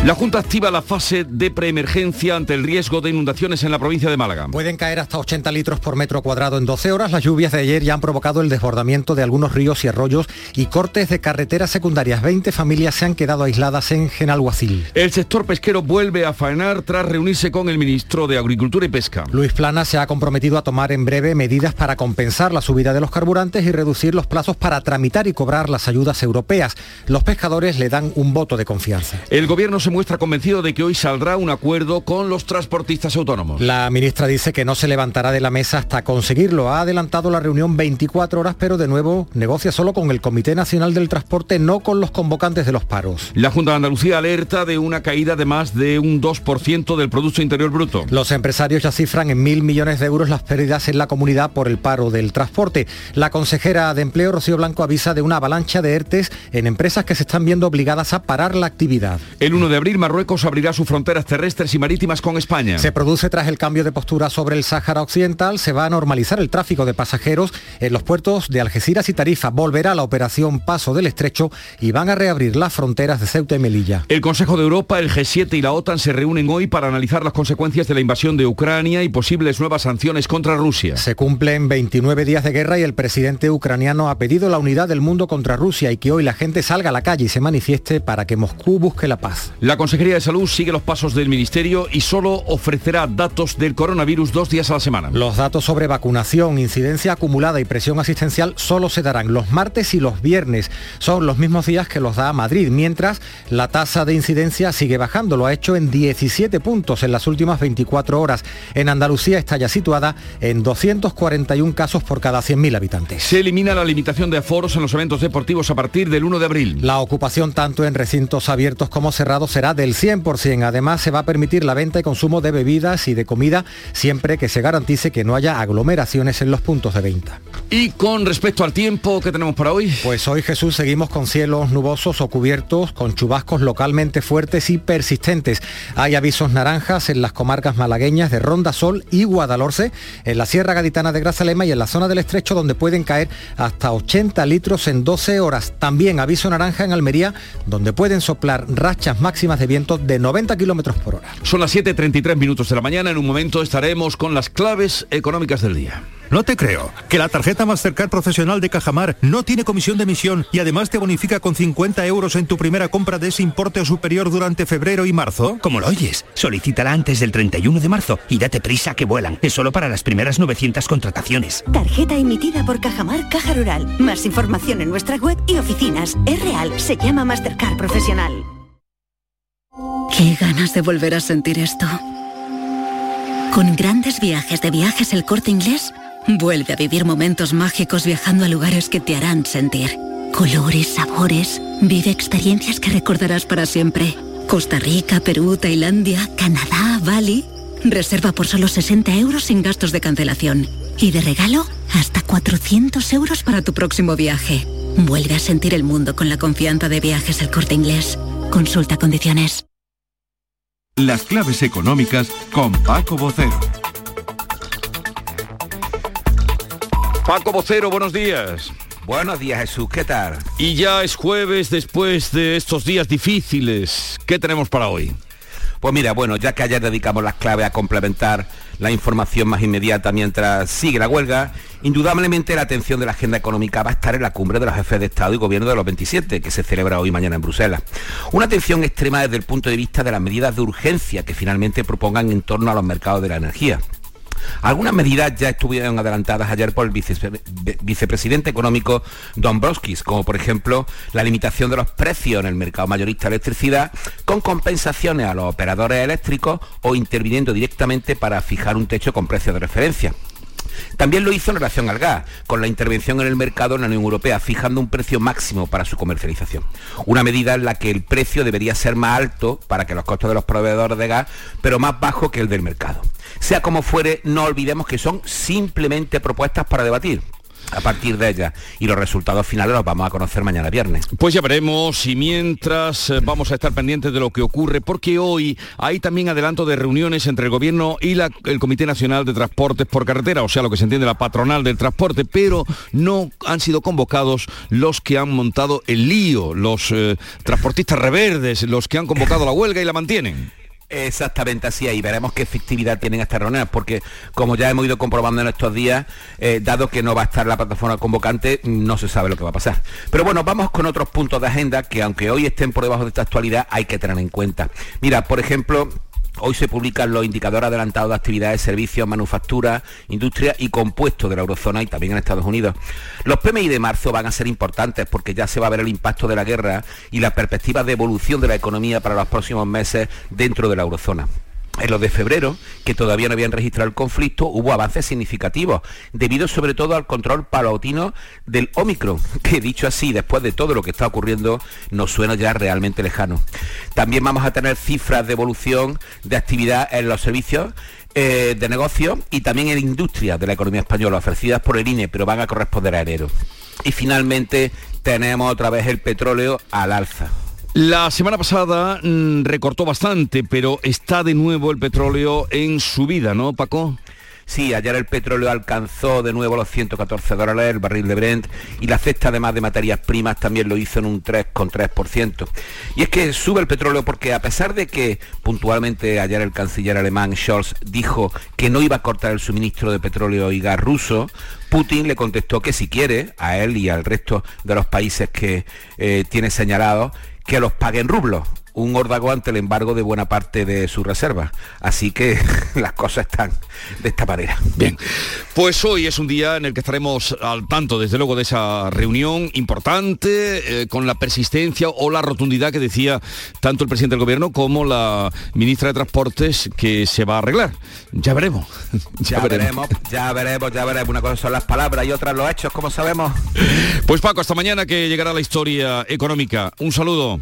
La Junta activa la fase de preemergencia ante el riesgo de inundaciones en la provincia de Málaga. Pueden caer hasta 80 litros por metro cuadrado en 12 horas. Las lluvias de ayer ya han provocado el desbordamiento de algunos ríos y arroyos y cortes de carreteras secundarias. 20 familias se han quedado aisladas en Genalguacil. El sector pesquero vuelve a faenar tras reunirse con el ministro de Agricultura y Pesca. Luis Plana se ha comprometido a tomar en breve medidas para compensar la subida de los carburantes y reducir los plazos para tramitar y cobrar las ayudas europeas. Los pescadores le dan un voto de confianza. El gobierno se muestra convencido de que hoy saldrá un acuerdo con los transportistas autónomos. La ministra dice que no se levantará de la mesa hasta conseguirlo. Ha adelantado la reunión 24 horas, pero de nuevo negocia solo con el Comité Nacional del Transporte, no con los convocantes de los paros. La Junta de Andalucía alerta de una caída de más de un 2% del Producto Interior Bruto. Los empresarios ya cifran en mil millones de euros las pérdidas en la comunidad por el paro del transporte. La consejera de Empleo, Rocío Blanco, avisa de una avalancha de ERTES en empresas que se están viendo obligadas a parar la actividad. El 1 de abril, Marruecos abrirá sus fronteras terrestres y marítimas con España. Se produce tras el cambio de postura sobre el Sáhara Occidental. Se va a normalizar el tráfico de pasajeros en los puertos de Algeciras y Tarifa. Volverá la operación Paso del Estrecho y van a reabrir las fronteras de Ceuta y Melilla. El Consejo de Europa, el G7 y la OTAN se reúnen hoy para analizar las consecuencias de la invasión de Ucrania y posibles nuevas sanciones contra Rusia. Se cumplen 29 días de guerra y el presidente ucraniano ha pedido la unidad del mundo contra Rusia y que hoy la gente salga a la calle y se manifieste para que Moscú busque la paz. La Consejería de Salud sigue los pasos del Ministerio y solo ofrecerá datos del coronavirus dos días a la semana. Los datos sobre vacunación, incidencia acumulada y presión asistencial solo se darán los martes y los viernes. Son los mismos días que los da Madrid, mientras la tasa de incidencia sigue bajando. Lo ha hecho en 17 puntos en las últimas 24 horas. En Andalucía está ya situada en 241 casos por cada 100.000 habitantes. Se elimina la limitación de aforos en los eventos deportivos a partir del 1 de abril. La ocupación tanto en recintos abiertos como cerrados será del 100%. Además, se va a permitir la venta y consumo de bebidas y de comida siempre que se garantice que no haya aglomeraciones en los puntos de venta. Y con respecto al tiempo que tenemos para hoy. Pues hoy Jesús seguimos con cielos nubosos o cubiertos con chubascos localmente fuertes y persistentes. Hay avisos naranjas en las comarcas malagueñas de Ronda Sol y Guadalhorce, en la Sierra Gaditana de Grazalema y en la zona del Estrecho donde pueden caer hasta 80 litros en 12 horas. También aviso naranja en Almería donde pueden soplar rachas máximas de viento de 90 kilómetros por hora. Son las 7.33 minutos de la mañana. En un momento estaremos con las claves económicas del día. No te creo. Que la tarjeta Mastercard profesional de Cajamar no tiene comisión de emisión y además te bonifica con 50 euros en tu primera compra de ese importe o superior durante febrero y marzo. Como lo oyes, solicítala antes del 31 de marzo y date prisa que vuelan. Es solo para las primeras 900 contrataciones. Tarjeta emitida por Cajamar Caja Rural. Más información en nuestra web y oficinas. Es real, se llama Mastercard Profesional. Qué ganas de volver a sentir esto. Con grandes viajes de viajes el corte inglés, vuelve a vivir momentos mágicos viajando a lugares que te harán sentir. Colores, sabores, vive experiencias que recordarás para siempre. Costa Rica, Perú, Tailandia, Canadá, Bali. Reserva por solo 60 euros sin gastos de cancelación. Y de regalo, hasta 400 euros para tu próximo viaje. Vuelve a sentir el mundo con la confianza de viajes El Corte Inglés. Consulta condiciones. Las claves económicas con Paco Bocero. Paco Vocero, buenos días. Buenos días Jesús, ¿qué tal? Y ya es jueves después de estos días difíciles. ¿Qué tenemos para hoy? Pues mira, bueno, ya que ayer dedicamos las claves a complementar la información más inmediata mientras sigue la huelga, indudablemente la atención de la agenda económica va a estar en la cumbre de los jefes de Estado y Gobierno de los 27, que se celebra hoy y mañana en Bruselas. Una atención extrema desde el punto de vista de las medidas de urgencia que finalmente propongan en torno a los mercados de la energía. Algunas medidas ya estuvieron adelantadas ayer por el vicepresidente económico Dombrovskis, como por ejemplo la limitación de los precios en el mercado mayorista de electricidad con compensaciones a los operadores eléctricos o interviniendo directamente para fijar un techo con precios de referencia. También lo hizo en relación al gas, con la intervención en el mercado en la Unión Europea, fijando un precio máximo para su comercialización. Una medida en la que el precio debería ser más alto para que los costos de los proveedores de gas, pero más bajo que el del mercado. Sea como fuere, no olvidemos que son simplemente propuestas para debatir a partir de ella y los resultados finales los vamos a conocer mañana viernes. Pues ya veremos y mientras eh, vamos a estar pendientes de lo que ocurre porque hoy hay también adelanto de reuniones entre el gobierno y el Comité Nacional de Transportes por Carretera, o sea, lo que se entiende la patronal del transporte, pero no han sido convocados los que han montado el lío, los eh, transportistas reverdes, los que han convocado la huelga y la mantienen. Exactamente así, y veremos qué efectividad tienen estas reuniones, porque como ya hemos ido comprobando en estos días, eh, dado que no va a estar la plataforma convocante, no se sabe lo que va a pasar. Pero bueno, vamos con otros puntos de agenda que aunque hoy estén por debajo de esta actualidad, hay que tener en cuenta. Mira, por ejemplo, Hoy se publican los indicadores adelantados de actividades, servicios, manufactura, industria y compuestos de la eurozona y también en Estados Unidos. Los PMI de marzo van a ser importantes porque ya se va a ver el impacto de la guerra y las perspectivas de evolución de la economía para los próximos meses dentro de la eurozona. En los de febrero, que todavía no habían registrado el conflicto, hubo avances significativos, debido sobre todo al control palatino del Omicron, *laughs* que dicho así, después de todo lo que está ocurriendo, nos suena ya realmente lejano. También vamos a tener cifras de evolución de actividad en los servicios eh, de negocio y también en industria de la economía española, ofrecidas por el INE, pero van a corresponder a enero. Y finalmente tenemos otra vez el petróleo al alza. La semana pasada mm, recortó bastante, pero está de nuevo el petróleo en subida, ¿no, Paco? Sí, ayer el petróleo alcanzó de nuevo los 114 dólares el barril de Brent y la cesta además de materias primas también lo hizo en un 3,3%. Y es que sube el petróleo porque a pesar de que puntualmente ayer el canciller alemán Scholz dijo que no iba a cortar el suministro de petróleo y gas ruso, Putin le contestó que si quiere, a él y al resto de los países que eh, tiene señalados, que los paguen rublos un órdago ante el embargo de buena parte de su reserva. Así que *laughs* las cosas están de esta manera. Bien, pues hoy es un día en el que estaremos al tanto, desde luego, de esa reunión importante, eh, con la persistencia o la rotundidad que decía tanto el presidente del gobierno como la ministra de Transportes que se va a arreglar. Ya veremos. *laughs* ya, veremos. ya veremos, ya veremos. Una cosa son las palabras y otras los hechos, como sabemos. Pues Paco, hasta mañana que llegará la historia económica. Un saludo.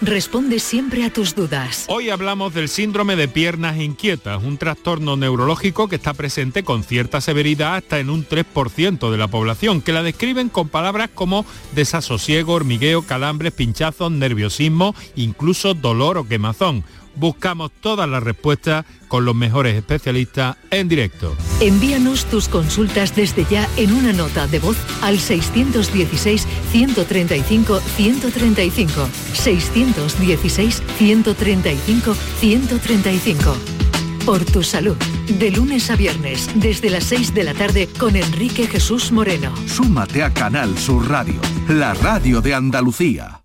responde siempre a tus dudas. Hoy hablamos del síndrome de piernas inquietas, un trastorno neurológico que está presente con cierta severidad hasta en un 3% de la población, que la describen con palabras como desasosiego, hormigueo, calambres, pinchazos, nerviosismo, incluso dolor o quemazón buscamos todas las respuestas con los mejores especialistas en directo. Envíanos tus consultas desde ya en una nota de voz al 616-135-135. 616-135-135. Por tu salud, de lunes a viernes, desde las 6 de la tarde con Enrique Jesús Moreno. Súmate a Canal Sur Radio, la radio de Andalucía.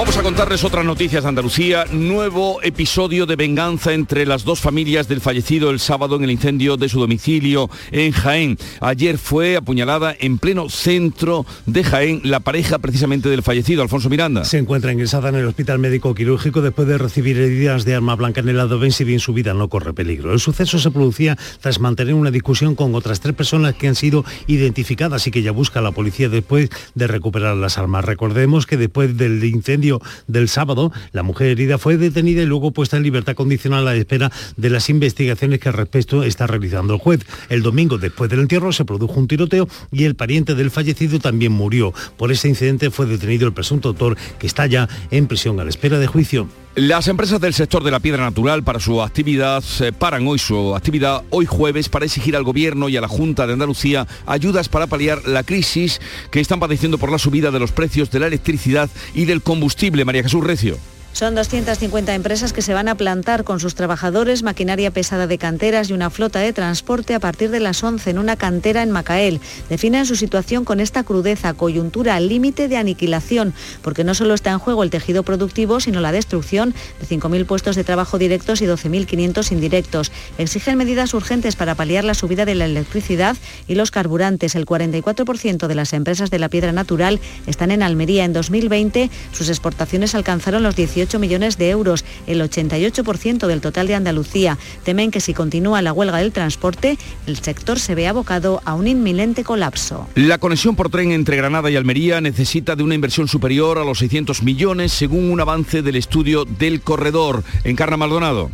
Vamos a contarles otras noticias de Andalucía. Nuevo episodio de venganza entre las dos familias del fallecido el sábado en el incendio de su domicilio en Jaén. Ayer fue apuñalada en pleno centro de Jaén la pareja precisamente del fallecido, Alfonso Miranda. Se encuentra ingresada en el hospital médico quirúrgico después de recibir heridas de arma blanca en el abdomen, si bien su vida no corre peligro. El suceso se producía tras mantener una discusión con otras tres personas que han sido identificadas y que ya busca la policía después de recuperar las armas. Recordemos que después del incendio del sábado, la mujer herida fue detenida y luego puesta en libertad condicional a la espera de las investigaciones que al respecto está realizando el juez. El domingo, después del entierro, se produjo un tiroteo y el pariente del fallecido también murió. Por ese incidente fue detenido el presunto autor que está ya en prisión a la espera de juicio. Las empresas del sector de la piedra natural para su actividad eh, paran hoy su actividad hoy jueves para exigir al gobierno y a la Junta de Andalucía ayudas para paliar la crisis que están padeciendo por la subida de los precios de la electricidad y del combustible. María Jesús Recio. Son 250 empresas que se van a plantar con sus trabajadores, maquinaria pesada de canteras y una flota de transporte a partir de las 11 en una cantera en Macael. Definen su situación con esta crudeza, coyuntura al límite de aniquilación, porque no solo está en juego el tejido productivo, sino la destrucción de 5.000 puestos de trabajo directos y 12.500 indirectos. Exigen medidas urgentes para paliar la subida de la electricidad y los carburantes. El 44% de las empresas de la piedra natural están en Almería. En 2020 sus exportaciones alcanzaron los 18 millones de euros, el 88% del total de Andalucía. Temen que si continúa la huelga del transporte, el sector se ve abocado a un inminente colapso. La conexión por tren entre Granada y Almería necesita de una inversión superior a los 600 millones según un avance del estudio del corredor. Encarna Maldonado.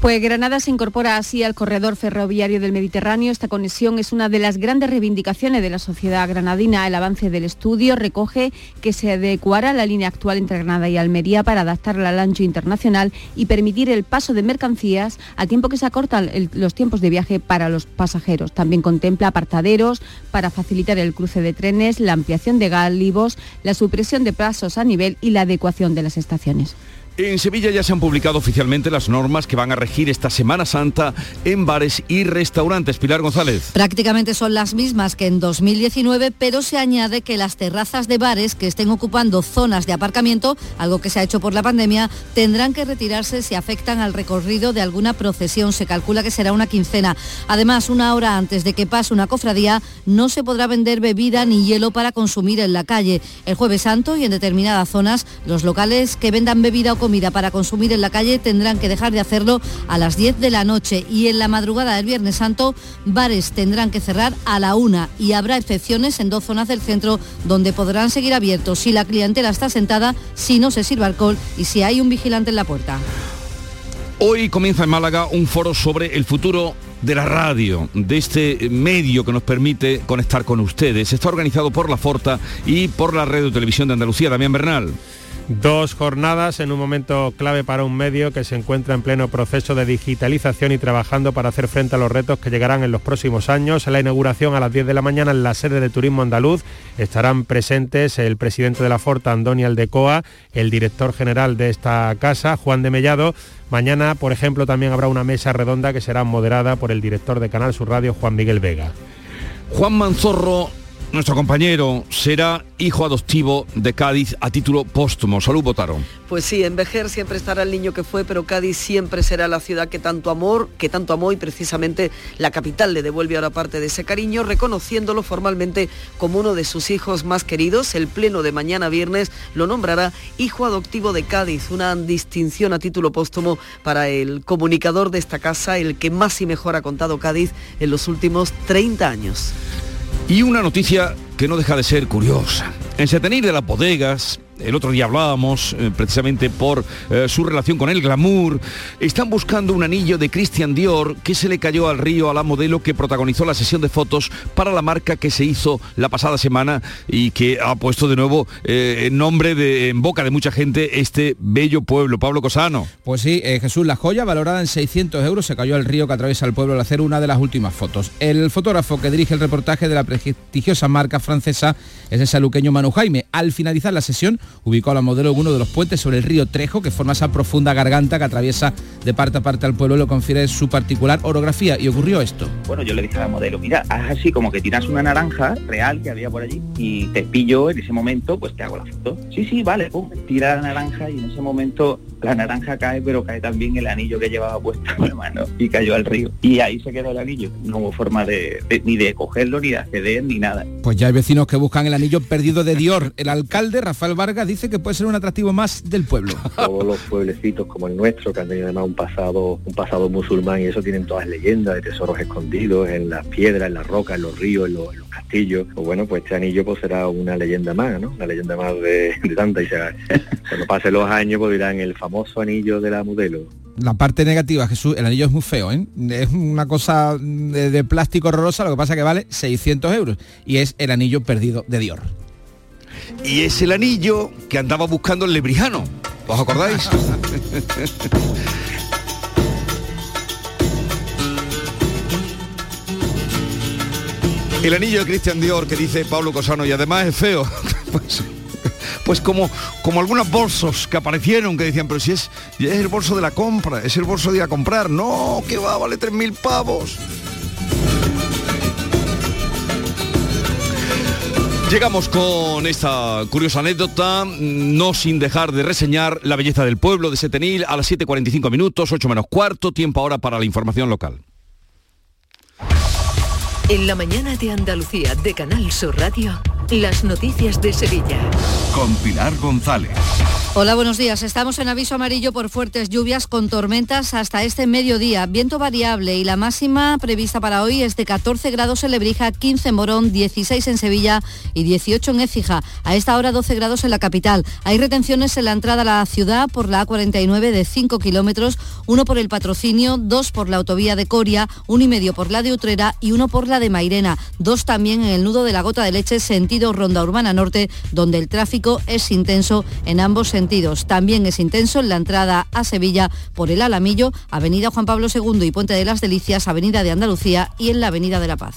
Pues Granada se incorpora así al corredor ferroviario del Mediterráneo. Esta conexión es una de las grandes reivindicaciones de la sociedad granadina. El avance del estudio recoge que se adecuará la línea actual entre Granada y Almería para adaptarla al ancho internacional y permitir el paso de mercancías a tiempo que se acortan los tiempos de viaje para los pasajeros. También contempla apartaderos para facilitar el cruce de trenes, la ampliación de gálibos, la supresión de pasos a nivel y la adecuación de las estaciones. En Sevilla ya se han publicado oficialmente las normas que van a regir esta Semana Santa en bares y restaurantes. Pilar González. Prácticamente son las mismas que en 2019, pero se añade que las terrazas de bares que estén ocupando zonas de aparcamiento, algo que se ha hecho por la pandemia, tendrán que retirarse si afectan al recorrido de alguna procesión. Se calcula que será una quincena. Además, una hora antes de que pase una cofradía, no se podrá vender bebida ni hielo para consumir en la calle. El jueves santo y en determinadas zonas, los locales que vendan bebida o comida para consumir en la calle tendrán que dejar de hacerlo a las 10 de la noche y en la madrugada del Viernes Santo bares tendrán que cerrar a la una y habrá excepciones en dos zonas del centro donde podrán seguir abiertos si la clientela está sentada, si no se sirve alcohol y si hay un vigilante en la puerta. Hoy comienza en Málaga un foro sobre el futuro de la radio, de este medio que nos permite conectar con ustedes. Está organizado por la Forta y por la Radio Televisión de Andalucía. Damián Bernal. Dos jornadas en un momento clave para un medio que se encuentra en pleno proceso de digitalización y trabajando para hacer frente a los retos que llegarán en los próximos años. La inauguración a las 10 de la mañana en la sede de Turismo Andaluz estarán presentes el presidente de la Forta, Andoni Aldecoa, el director general de esta casa, Juan de Mellado. Mañana, por ejemplo, también habrá una mesa redonda que será moderada por el director de Canal Sur Radio, Juan Miguel Vega. Juan Manzorro nuestro compañero será hijo adoptivo de Cádiz a título póstumo. Salud, Botaro. Pues sí, en Vejer siempre estará el niño que fue, pero Cádiz siempre será la ciudad que tanto amor, que tanto amó y precisamente la capital le devuelve ahora parte de ese cariño, reconociéndolo formalmente como uno de sus hijos más queridos. El pleno de mañana viernes lo nombrará hijo adoptivo de Cádiz, una distinción a título póstumo para el comunicador de esta casa, el que más y mejor ha contado Cádiz en los últimos 30 años. Y una noticia que no deja de ser curiosa. En Setenir de las bodegas, el otro día hablábamos eh, precisamente por eh, su relación con el glamour, están buscando un anillo de Christian Dior que se le cayó al río a la modelo que protagonizó la sesión de fotos para la marca que se hizo la pasada semana y que ha puesto de nuevo eh, en nombre en boca de mucha gente este bello pueblo. Pablo Cosano. Pues sí, Jesús, la joya valorada en 600 euros se cayó al río que atraviesa el pueblo al hacer una de las últimas fotos. El fotógrafo que dirige el reportaje de la prestigiosa marca francesa es el saluqueño Manu Jaime. Al finalizar la sesión, ubicó a la modelo en uno de los puentes sobre el río Trejo, que forma esa profunda garganta que atraviesa de parte a parte al pueblo y lo confiere su particular orografía. Y ocurrió esto. Bueno, yo le dije a la modelo, mira, haz así como que tiras una naranja real que había por allí y te pillo en ese momento, pues te hago la foto. Sí, sí, vale, pum, tira la naranja y en ese momento la naranja cae, pero cae también el anillo que llevaba puesto en la mano y cayó al río. Y ahí se quedó el anillo. No hubo forma de, de- ni de cogerlo, ni de acceder, ni nada. Pues ya hay vecinos que buscan el anillo perdido de Dior. El alcalde, Rafael Vargas, dice que puede ser un atractivo más del pueblo. *laughs* todos los pueblecitos como el nuestro que han tenido además un pasado un pasado musulmán y eso tienen todas leyendas de tesoros escondidos en las piedras en las rocas en los ríos en los, en los castillos o bueno pues este anillo pues será una leyenda más no una leyenda más de, de tanta y se, cuando pasen los años pues dirán el famoso anillo de la modelo La parte negativa, Jesús, el anillo es muy feo, ¿eh? Es una cosa de, de plástico horrorosa, lo que pasa que vale 600 euros. Y es el anillo perdido de Dior. Y es el anillo que andaba buscando el lebrijano. ¿Os acordáis? *laughs* El anillo de Christian Dior que dice Pablo Cosano y además es feo. *laughs* Pues, pues como, como algunos bolsos que aparecieron que decían, pero si es, es el bolso de la compra, es el bolso de ir a comprar. No, que va, vale 3.000 pavos. Llegamos con esta curiosa anécdota, no sin dejar de reseñar la belleza del pueblo de Setenil a las 7.45 minutos, 8 menos cuarto, tiempo ahora para la información local. En la mañana de Andalucía de Canal Sur Radio, las noticias de Sevilla. Con Pilar González. Hola, buenos días. Estamos en aviso amarillo por fuertes lluvias con tormentas hasta este mediodía. Viento variable y la máxima prevista para hoy es de 14 grados en Lebrija, 15 en Morón, 16 en Sevilla y 18 en Écija. A esta hora 12 grados en la capital. Hay retenciones en la entrada a la ciudad por la A49 de 5 kilómetros, uno por el patrocinio, dos por la autovía de Coria, uno y medio por la de Utrera y uno por la de Mairena. Dos también en el nudo de la Gota de Leche, sentido Ronda Urbana Norte, donde el tráfico es intenso en ambos sentidos. También es intenso en la entrada a Sevilla por el Alamillo, Avenida Juan Pablo II y Puente de las Delicias, Avenida de Andalucía y en la Avenida de la Paz.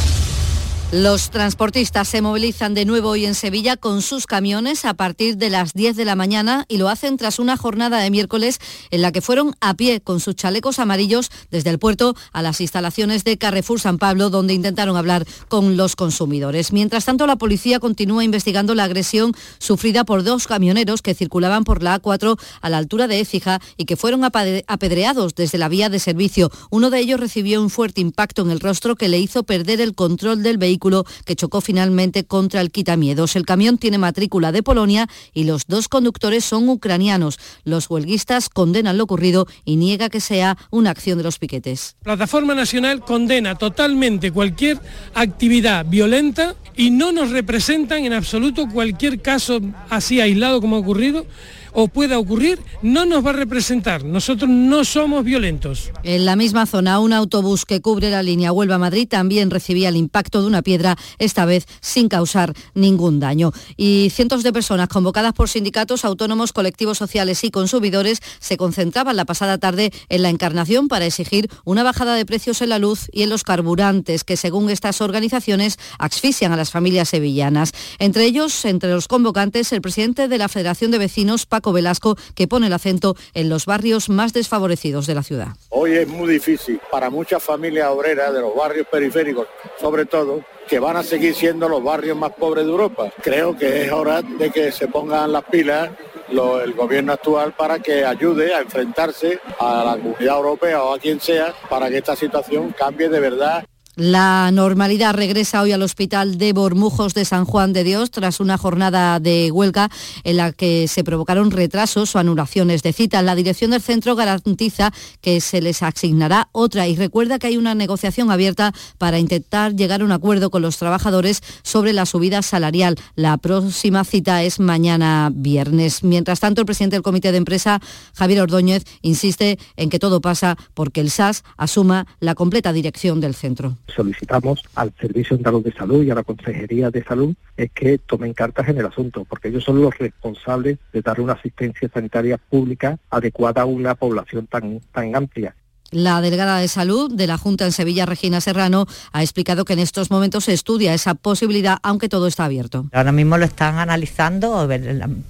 Los transportistas se movilizan de nuevo hoy en Sevilla con sus camiones a partir de las 10 de la mañana y lo hacen tras una jornada de miércoles en la que fueron a pie con sus chalecos amarillos desde el puerto a las instalaciones de Carrefour San Pablo donde intentaron hablar con los consumidores. Mientras tanto, la policía continúa investigando la agresión sufrida por dos camioneros que circulaban por la A4 a la altura de Écija y que fueron apedreados desde la vía de servicio. Uno de ellos recibió un fuerte impacto en el rostro que le hizo perder el control del vehículo que chocó finalmente contra el quitamiedos. El camión tiene matrícula de Polonia y los dos conductores son ucranianos. Los huelguistas condenan lo ocurrido y niega que sea una acción de los piquetes. Plataforma Nacional condena totalmente cualquier actividad violenta y no nos representan en absoluto cualquier caso así aislado como ha ocurrido o pueda ocurrir, no nos va a representar. Nosotros no somos violentos. En la misma zona, un autobús que cubre la línea Huelva-Madrid también recibía el impacto de una piedra, esta vez sin causar ningún daño. Y cientos de personas convocadas por sindicatos, autónomos, colectivos sociales y consumidores se concentraban la pasada tarde en la Encarnación para exigir una bajada de precios en la luz y en los carburantes, que según estas organizaciones asfixian a las familias sevillanas. Entre ellos, entre los convocantes, el presidente de la Federación de Vecinos, Paco Velasco, que pone el acento en los barrios más desfavorecidos de la ciudad. Hoy es muy difícil para muchas familias obreras de los barrios periféricos, sobre todo, que van a seguir siendo los barrios más pobres de Europa. Creo que es hora de que se pongan las pilas lo- el gobierno actual para que ayude a enfrentarse a la comunidad europea o a quien sea para que esta situación cambie de verdad La normalidad regresa hoy al hospital de Bormujos de San Juan de Dios tras una jornada de huelga en la que se provocaron retrasos o anulaciones de cita. La dirección del centro garantiza que se les asignará otra y recuerda que hay una negociación abierta para intentar llegar a un acuerdo con los trabajadores sobre la subida salarial. La próxima cita es mañana viernes. Mientras tanto, el presidente del comité de empresa, Javier Ordóñez, insiste en que todo pasa porque el SAS asuma la completa dirección del centro solicitamos al Servicio Andaluz de Salud y a la Consejería de Salud es que tomen cartas en el asunto, porque ellos son los responsables de dar una asistencia sanitaria pública adecuada a una población tan, tan amplia. La delegada de salud de la Junta en Sevilla, Regina Serrano, ha explicado que en estos momentos se estudia esa posibilidad, aunque todo está abierto. Ahora mismo lo están analizando,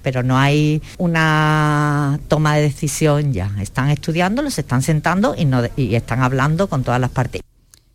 pero no hay una toma de decisión ya. Están estudiándolo, se están sentando y, no, y están hablando con todas las partes.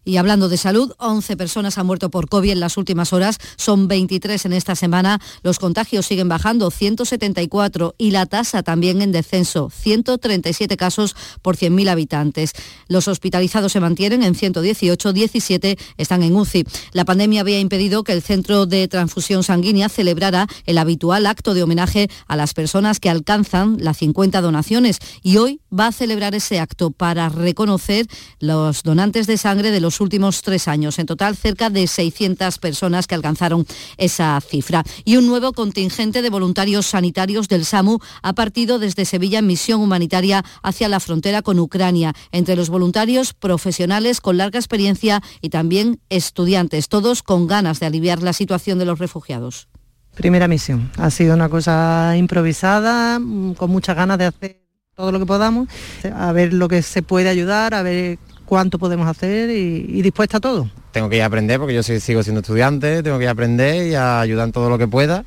Y hablando de salud, 11 personas han muerto por COVID en las últimas horas, son 23 en esta semana. Los contagios siguen bajando, 174, y la tasa también en descenso, 137 casos por 100.000 habitantes. Los hospitalizados se mantienen en 118, 17 están en UCI. La pandemia había impedido que el Centro de Transfusión Sanguínea celebrara el habitual acto de homenaje a las personas que alcanzan las 50 donaciones y hoy va a celebrar ese acto para reconocer los donantes de sangre de los últimos tres años. En total, cerca de 600 personas que alcanzaron esa cifra. Y un nuevo contingente de voluntarios sanitarios del SAMU ha partido desde Sevilla en misión humanitaria hacia la frontera con Ucrania. Entre los voluntarios, profesionales con larga experiencia y también estudiantes, todos con ganas de aliviar la situación de los refugiados. Primera misión. Ha sido una cosa improvisada, mm, con muchas ganas de hacer todo lo que podamos, a ver lo que se puede ayudar, a ver cuánto podemos hacer y, dispuesta a todo. Tengo que ir a aprender porque yo sigo siendo estudiante, tengo que ir a aprender y a ayudar en todo lo que pueda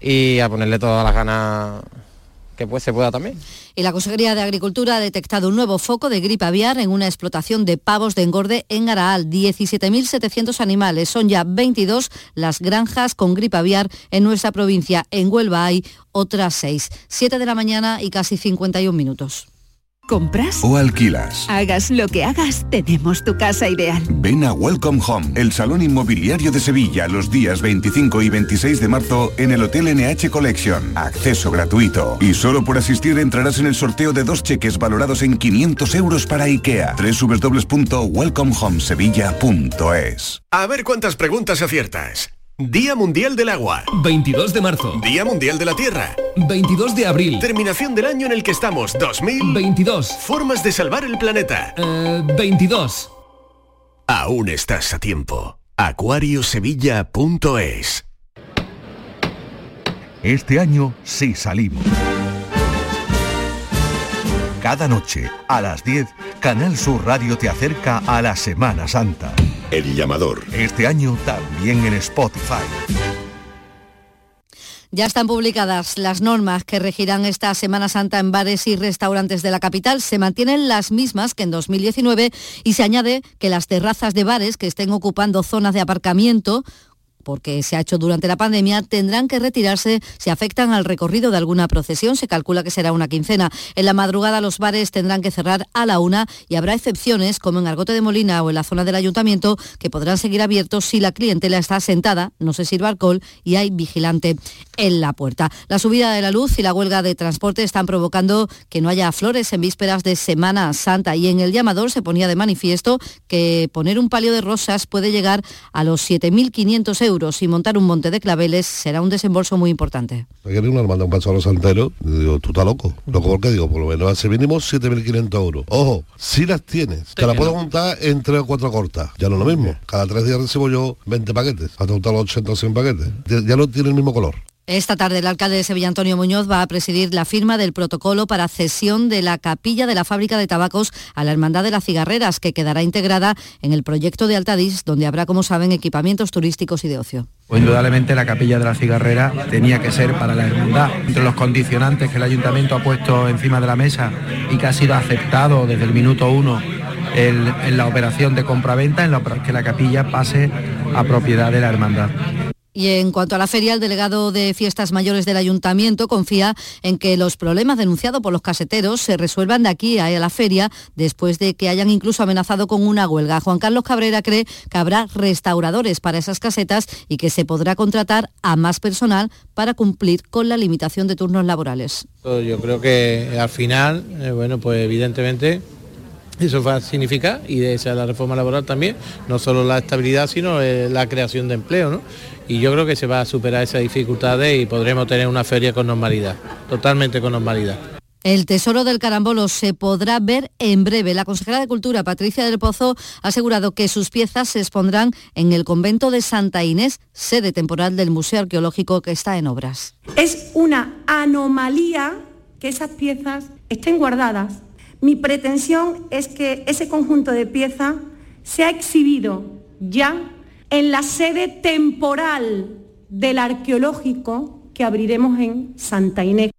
y a ponerle todas las ganas que pues se pueda también. Y la Consejería de Agricultura ha detectado un nuevo foco de gripe aviar en una explotación de pavos de engorde en Araal. 17.700 animales. Son ya 22 las granjas con gripe aviar en nuestra provincia. En Huelva hay otras 6. 7 de la mañana y casi 51 minutos. ¿Compras? ¿O alquilas? Hagas lo que hagas, tenemos tu casa ideal. Ven a Welcome Home, el salón inmobiliario de Sevilla, los días 25 y 26 de marzo en el Hotel NH Collection. Acceso gratuito. Y solo por asistir entrarás en el sorteo de dos cheques valorados en 500 euros para IKEA. www.welcomehomesevilla.es A ver cuántas preguntas aciertas. Día Mundial del Agua. 22 de marzo. Día Mundial de la Tierra. 22 de abril. Terminación del año en el que estamos. 2022. Formas de salvar el planeta. 22. Eh, Aún estás a tiempo. Acuariosevilla.es Este año sí salimos. Cada noche, a las 10, Canal Sur Radio te acerca a la Semana Santa. El llamador. Este año también en Spotify. Ya están publicadas las normas que regirán esta Semana Santa en bares y restaurantes de la capital. Se mantienen las mismas que en 2019 y se añade que las terrazas de bares que estén ocupando zonas de aparcamiento porque se ha hecho durante la pandemia, tendrán que retirarse si afectan al recorrido de alguna procesión. Se calcula que será una quincena. En la madrugada los bares tendrán que cerrar a la una y habrá excepciones, como en Argote de Molina o en la zona del ayuntamiento, que podrán seguir abiertos si la clientela está sentada, no se sirva alcohol y hay vigilante en la puerta. La subida de la luz y la huelga de transporte están provocando que no haya flores en vísperas de Semana Santa y en el llamador se ponía de manifiesto que poner un palio de rosas puede llegar a los 7.500 euros y montar un monte de claveles será un desembolso muy importante. Ayer una manda un paso a los santeros digo, tú estás loco. Loco porque digo, por lo menos hace mínimo 7.500 euros. Ojo, si las tienes, te la puedo montar en tres o cuatro cortas. Ya no es lo mismo. Cada tres días recibo yo 20 paquetes, hasta juntar los 80 o 100 paquetes. Ya no tiene el mismo color. Esta tarde el alcalde de Sevilla, Antonio Muñoz, va a presidir la firma del protocolo para cesión de la capilla de la fábrica de tabacos a la Hermandad de las Cigarreras, que quedará integrada en el proyecto de Altadis, donde habrá, como saben, equipamientos turísticos y de ocio. Pues indudablemente la capilla de la cigarrera tenía que ser para la hermandad. Entre los condicionantes que el ayuntamiento ha puesto encima de la mesa y que ha sido aceptado desde el minuto uno en la operación de compraventa, en la que la capilla pase a propiedad de la hermandad. Y en cuanto a la feria, el delegado de Fiestas Mayores del Ayuntamiento confía en que los problemas denunciados por los caseteros se resuelvan de aquí a la feria después de que hayan incluso amenazado con una huelga. Juan Carlos Cabrera cree que habrá restauradores para esas casetas y que se podrá contratar a más personal para cumplir con la limitación de turnos laborales. Yo creo que al final, eh, bueno, pues evidentemente eso va a significar, y de esa la reforma laboral también, no solo la estabilidad, sino eh, la creación de empleo, ¿no? Y yo creo que se va a superar esas dificultades y podremos tener una feria con normalidad, totalmente con normalidad. El Tesoro del Carambolo se podrá ver en breve. La consejera de Cultura, Patricia del Pozo, ha asegurado que sus piezas se expondrán en el convento de Santa Inés, sede temporal del Museo Arqueológico que está en obras. Es una anomalía que esas piezas estén guardadas mi pretensión es que ese conjunto de piezas sea exhibido ya en la sede temporal del arqueológico que abriremos en Santa Inés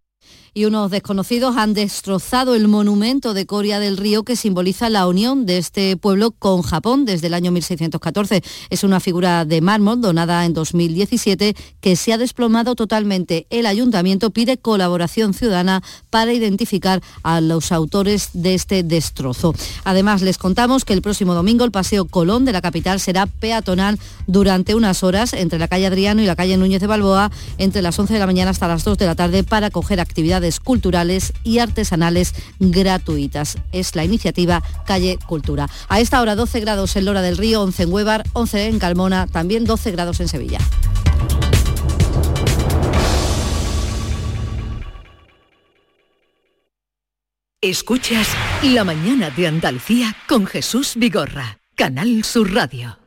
y unos desconocidos han destrozado el monumento de Coria del Río que simboliza la unión de este pueblo con Japón desde el año 1614. Es una figura de mármol donada en 2017 que se ha desplomado totalmente. El ayuntamiento pide colaboración ciudadana para identificar a los autores de este destrozo. Además, les contamos que el próximo domingo el Paseo Colón de la capital será peatonal durante unas horas entre la calle Adriano y la calle Núñez de Balboa entre las 11 de la mañana hasta las 2 de la tarde para acoger actividades culturales y artesanales gratuitas. Es la iniciativa Calle Cultura. A esta hora 12 grados en Lora del Río, 11 en Huevar, 11 en Calmona, también 12 grados en Sevilla. Escuchas La mañana de Andalucía con Jesús Vigorra, Canal Sur Radio.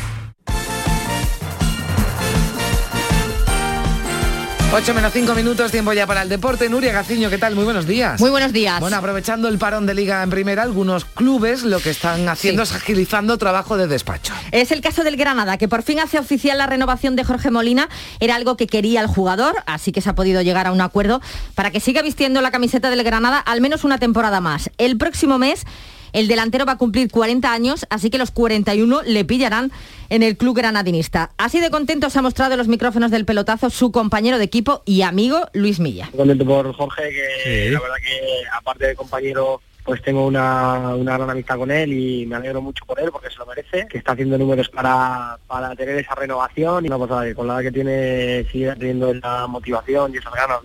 8 menos 5 minutos, tiempo ya para el deporte. Nuria Gaciño, ¿qué tal? Muy buenos días. Muy buenos días. Bueno, aprovechando el parón de liga en primera, algunos clubes lo que están haciendo es agilizando trabajo de despacho. Es el caso del Granada, que por fin hace oficial la renovación de Jorge Molina. Era algo que quería el jugador, así que se ha podido llegar a un acuerdo para que siga vistiendo la camiseta del Granada al menos una temporada más. El próximo mes el delantero va a cumplir 40 años, así que los 41 le pillarán en el club granadinista. Así de contento se ha mostrado en los micrófonos del pelotazo su compañero de equipo y amigo Luis Milla. Contento por Jorge, que la verdad que aparte de compañero pues tengo una, gran amistad con él y me alegro mucho por él porque se lo merece, que está haciendo números para, para tener esa renovación y no, pues, con la edad que tiene sigue teniendo esa motivación y esas ganas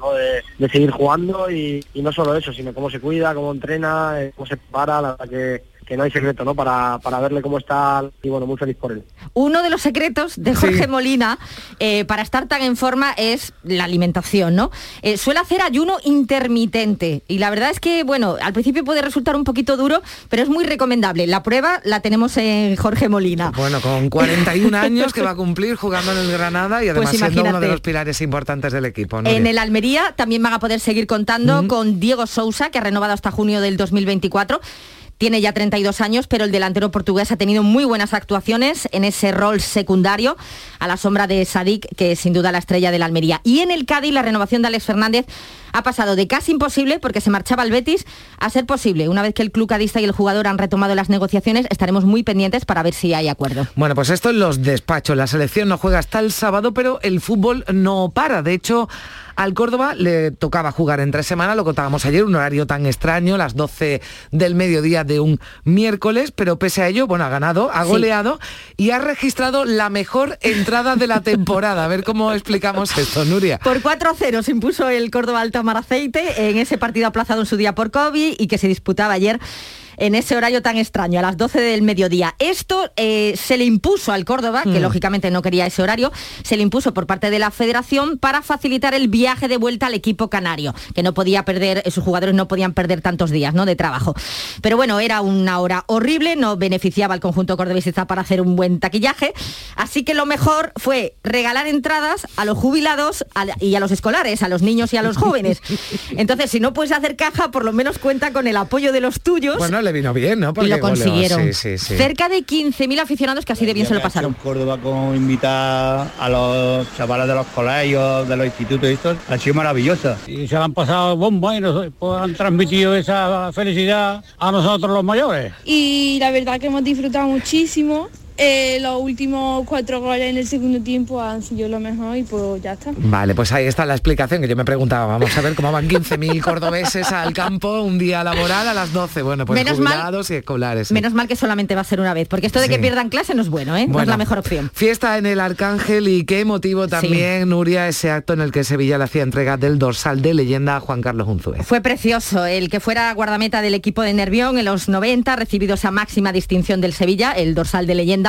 de, seguir jugando y, y, no solo eso, sino cómo se cuida, cómo entrena, eh, cómo se para, la verdad que que no hay secreto, ¿no? Para, para verle cómo está y bueno, muy feliz por él. Uno de los secretos de Jorge Molina eh, para estar tan en forma es la alimentación, ¿no? Eh, suele hacer ayuno intermitente y la verdad es que, bueno, al principio puede resultar un poquito duro, pero es muy recomendable. La prueba la tenemos en Jorge Molina. Bueno, con 41 años que va a *laughs* cumplir jugando en el Granada y además pues siendo uno de los pilares importantes del equipo. En el Almería también van a poder seguir contando con Diego Sousa, que ha renovado hasta junio del 2024 tiene ya 32 años, pero el delantero portugués ha tenido muy buenas actuaciones en ese rol secundario a la sombra de Sadik, que es sin duda la estrella de la Almería. Y en el Cádiz la renovación de Alex Fernández ha pasado de casi imposible, porque se marchaba al Betis, a ser posible. Una vez que el club cadista y el jugador han retomado las negociaciones, estaremos muy pendientes para ver si hay acuerdo. Bueno, pues esto en los despachos. La selección no juega hasta el sábado, pero el fútbol no para. De hecho, al Córdoba le tocaba jugar entre semana, lo contábamos ayer, un horario tan extraño, las 12 del mediodía de un miércoles, pero pese a ello, bueno, ha ganado, ha goleado y ha registrado la mejor entrada de la temporada. A ver cómo explicamos esto, Nuria. Por 4-0 se impuso el Córdoba Alta Mar Aceite en ese partido aplazado en su día por COVID y que se disputaba ayer en ese horario tan extraño, a las 12 del mediodía. Esto eh, se le impuso al Córdoba, que mm. lógicamente no quería ese horario, se le impuso por parte de la federación para facilitar el viaje de vuelta al equipo canario, que no podía perder, sus jugadores no podían perder tantos días ¿no? de trabajo. Pero bueno, era una hora horrible, no beneficiaba al conjunto cordobesista para hacer un buen taquillaje, así que lo mejor fue regalar entradas a los jubilados y a los escolares, a los niños y a los jóvenes. *laughs* Entonces, si no puedes hacer caja, por lo menos cuenta con el apoyo de los tuyos le vino bien, ¿no? y Porque lo goleó, consiguieron. sí, sí, sí. Cerca de 15.000 aficionados que así de bien se lo pasaron. Córdoba con invitar a los chavales de los colegios, de los institutos y esto, ha sido maravillosa. Y se han pasado bomba y nos pues, han transmitido esa felicidad a nosotros los mayores. y la verdad que hemos disfrutado muchísimo. Eh, los últimos cuatro goles en el segundo tiempo han sido lo mejor y pues ya está. Vale, pues ahí está la explicación que yo me preguntaba. Vamos a ver cómo van 15.000 cordobeses al campo un día laboral a las 12. Bueno, pues Menos mal- y escolares. Menos mal que solamente va a ser una vez, porque esto de que pierdan clase no es bueno, ¿eh? no es la mejor opción. Fiesta en el Arcángel y qué motivo también, Nuria, ese acto en el que Sevilla le hacía entrega del dorsal de leyenda a Juan Carlos Unzué. Fue precioso el que fuera guardameta del equipo de Nervión en los 90, ha recibido esa máxima distinción del Sevilla, el dorsal de leyenda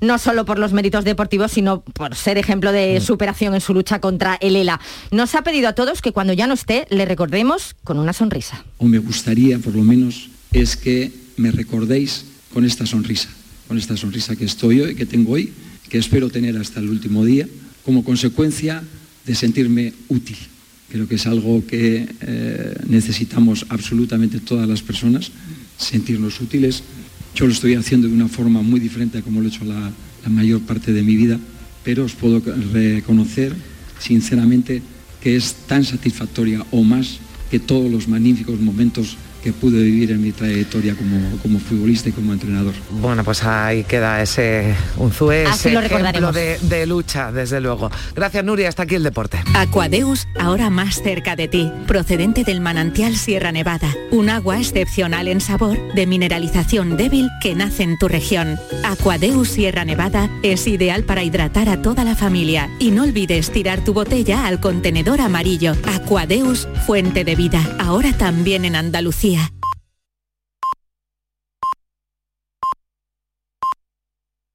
no solo por los méritos deportivos, sino por ser ejemplo de superación en su lucha contra el ELA. Nos ha pedido a todos que cuando ya no esté, le recordemos con una sonrisa. o me gustaría por lo menos, es que me recordéis con esta sonrisa, con esta sonrisa que estoy hoy, que tengo hoy, que espero tener hasta el último día, como consecuencia de sentirme útil. Creo que es algo que eh, necesitamos absolutamente todas las personas, sentirnos útiles. Yo lo estoy haciendo de una forma muy diferente a como lo he hecho la, la mayor parte de mi vida, pero os puedo reconocer sinceramente que es tan satisfactoria o más que todos los magníficos momentos que pude vivir en mi trayectoria como, como futbolista y como entrenador. Bueno, pues ahí queda ese Unzué, ese lo ejemplo de, de lucha, desde luego. Gracias, Nuria. Hasta aquí el deporte. Aquadeus, ahora más cerca de ti, procedente del manantial Sierra Nevada, un agua excepcional en sabor, de mineralización débil que nace en tu región. Aquadeus Sierra Nevada es ideal para hidratar a toda la familia y no olvides tirar tu botella al contenedor amarillo. Aquadeus, fuente de vida, ahora también en Andalucía.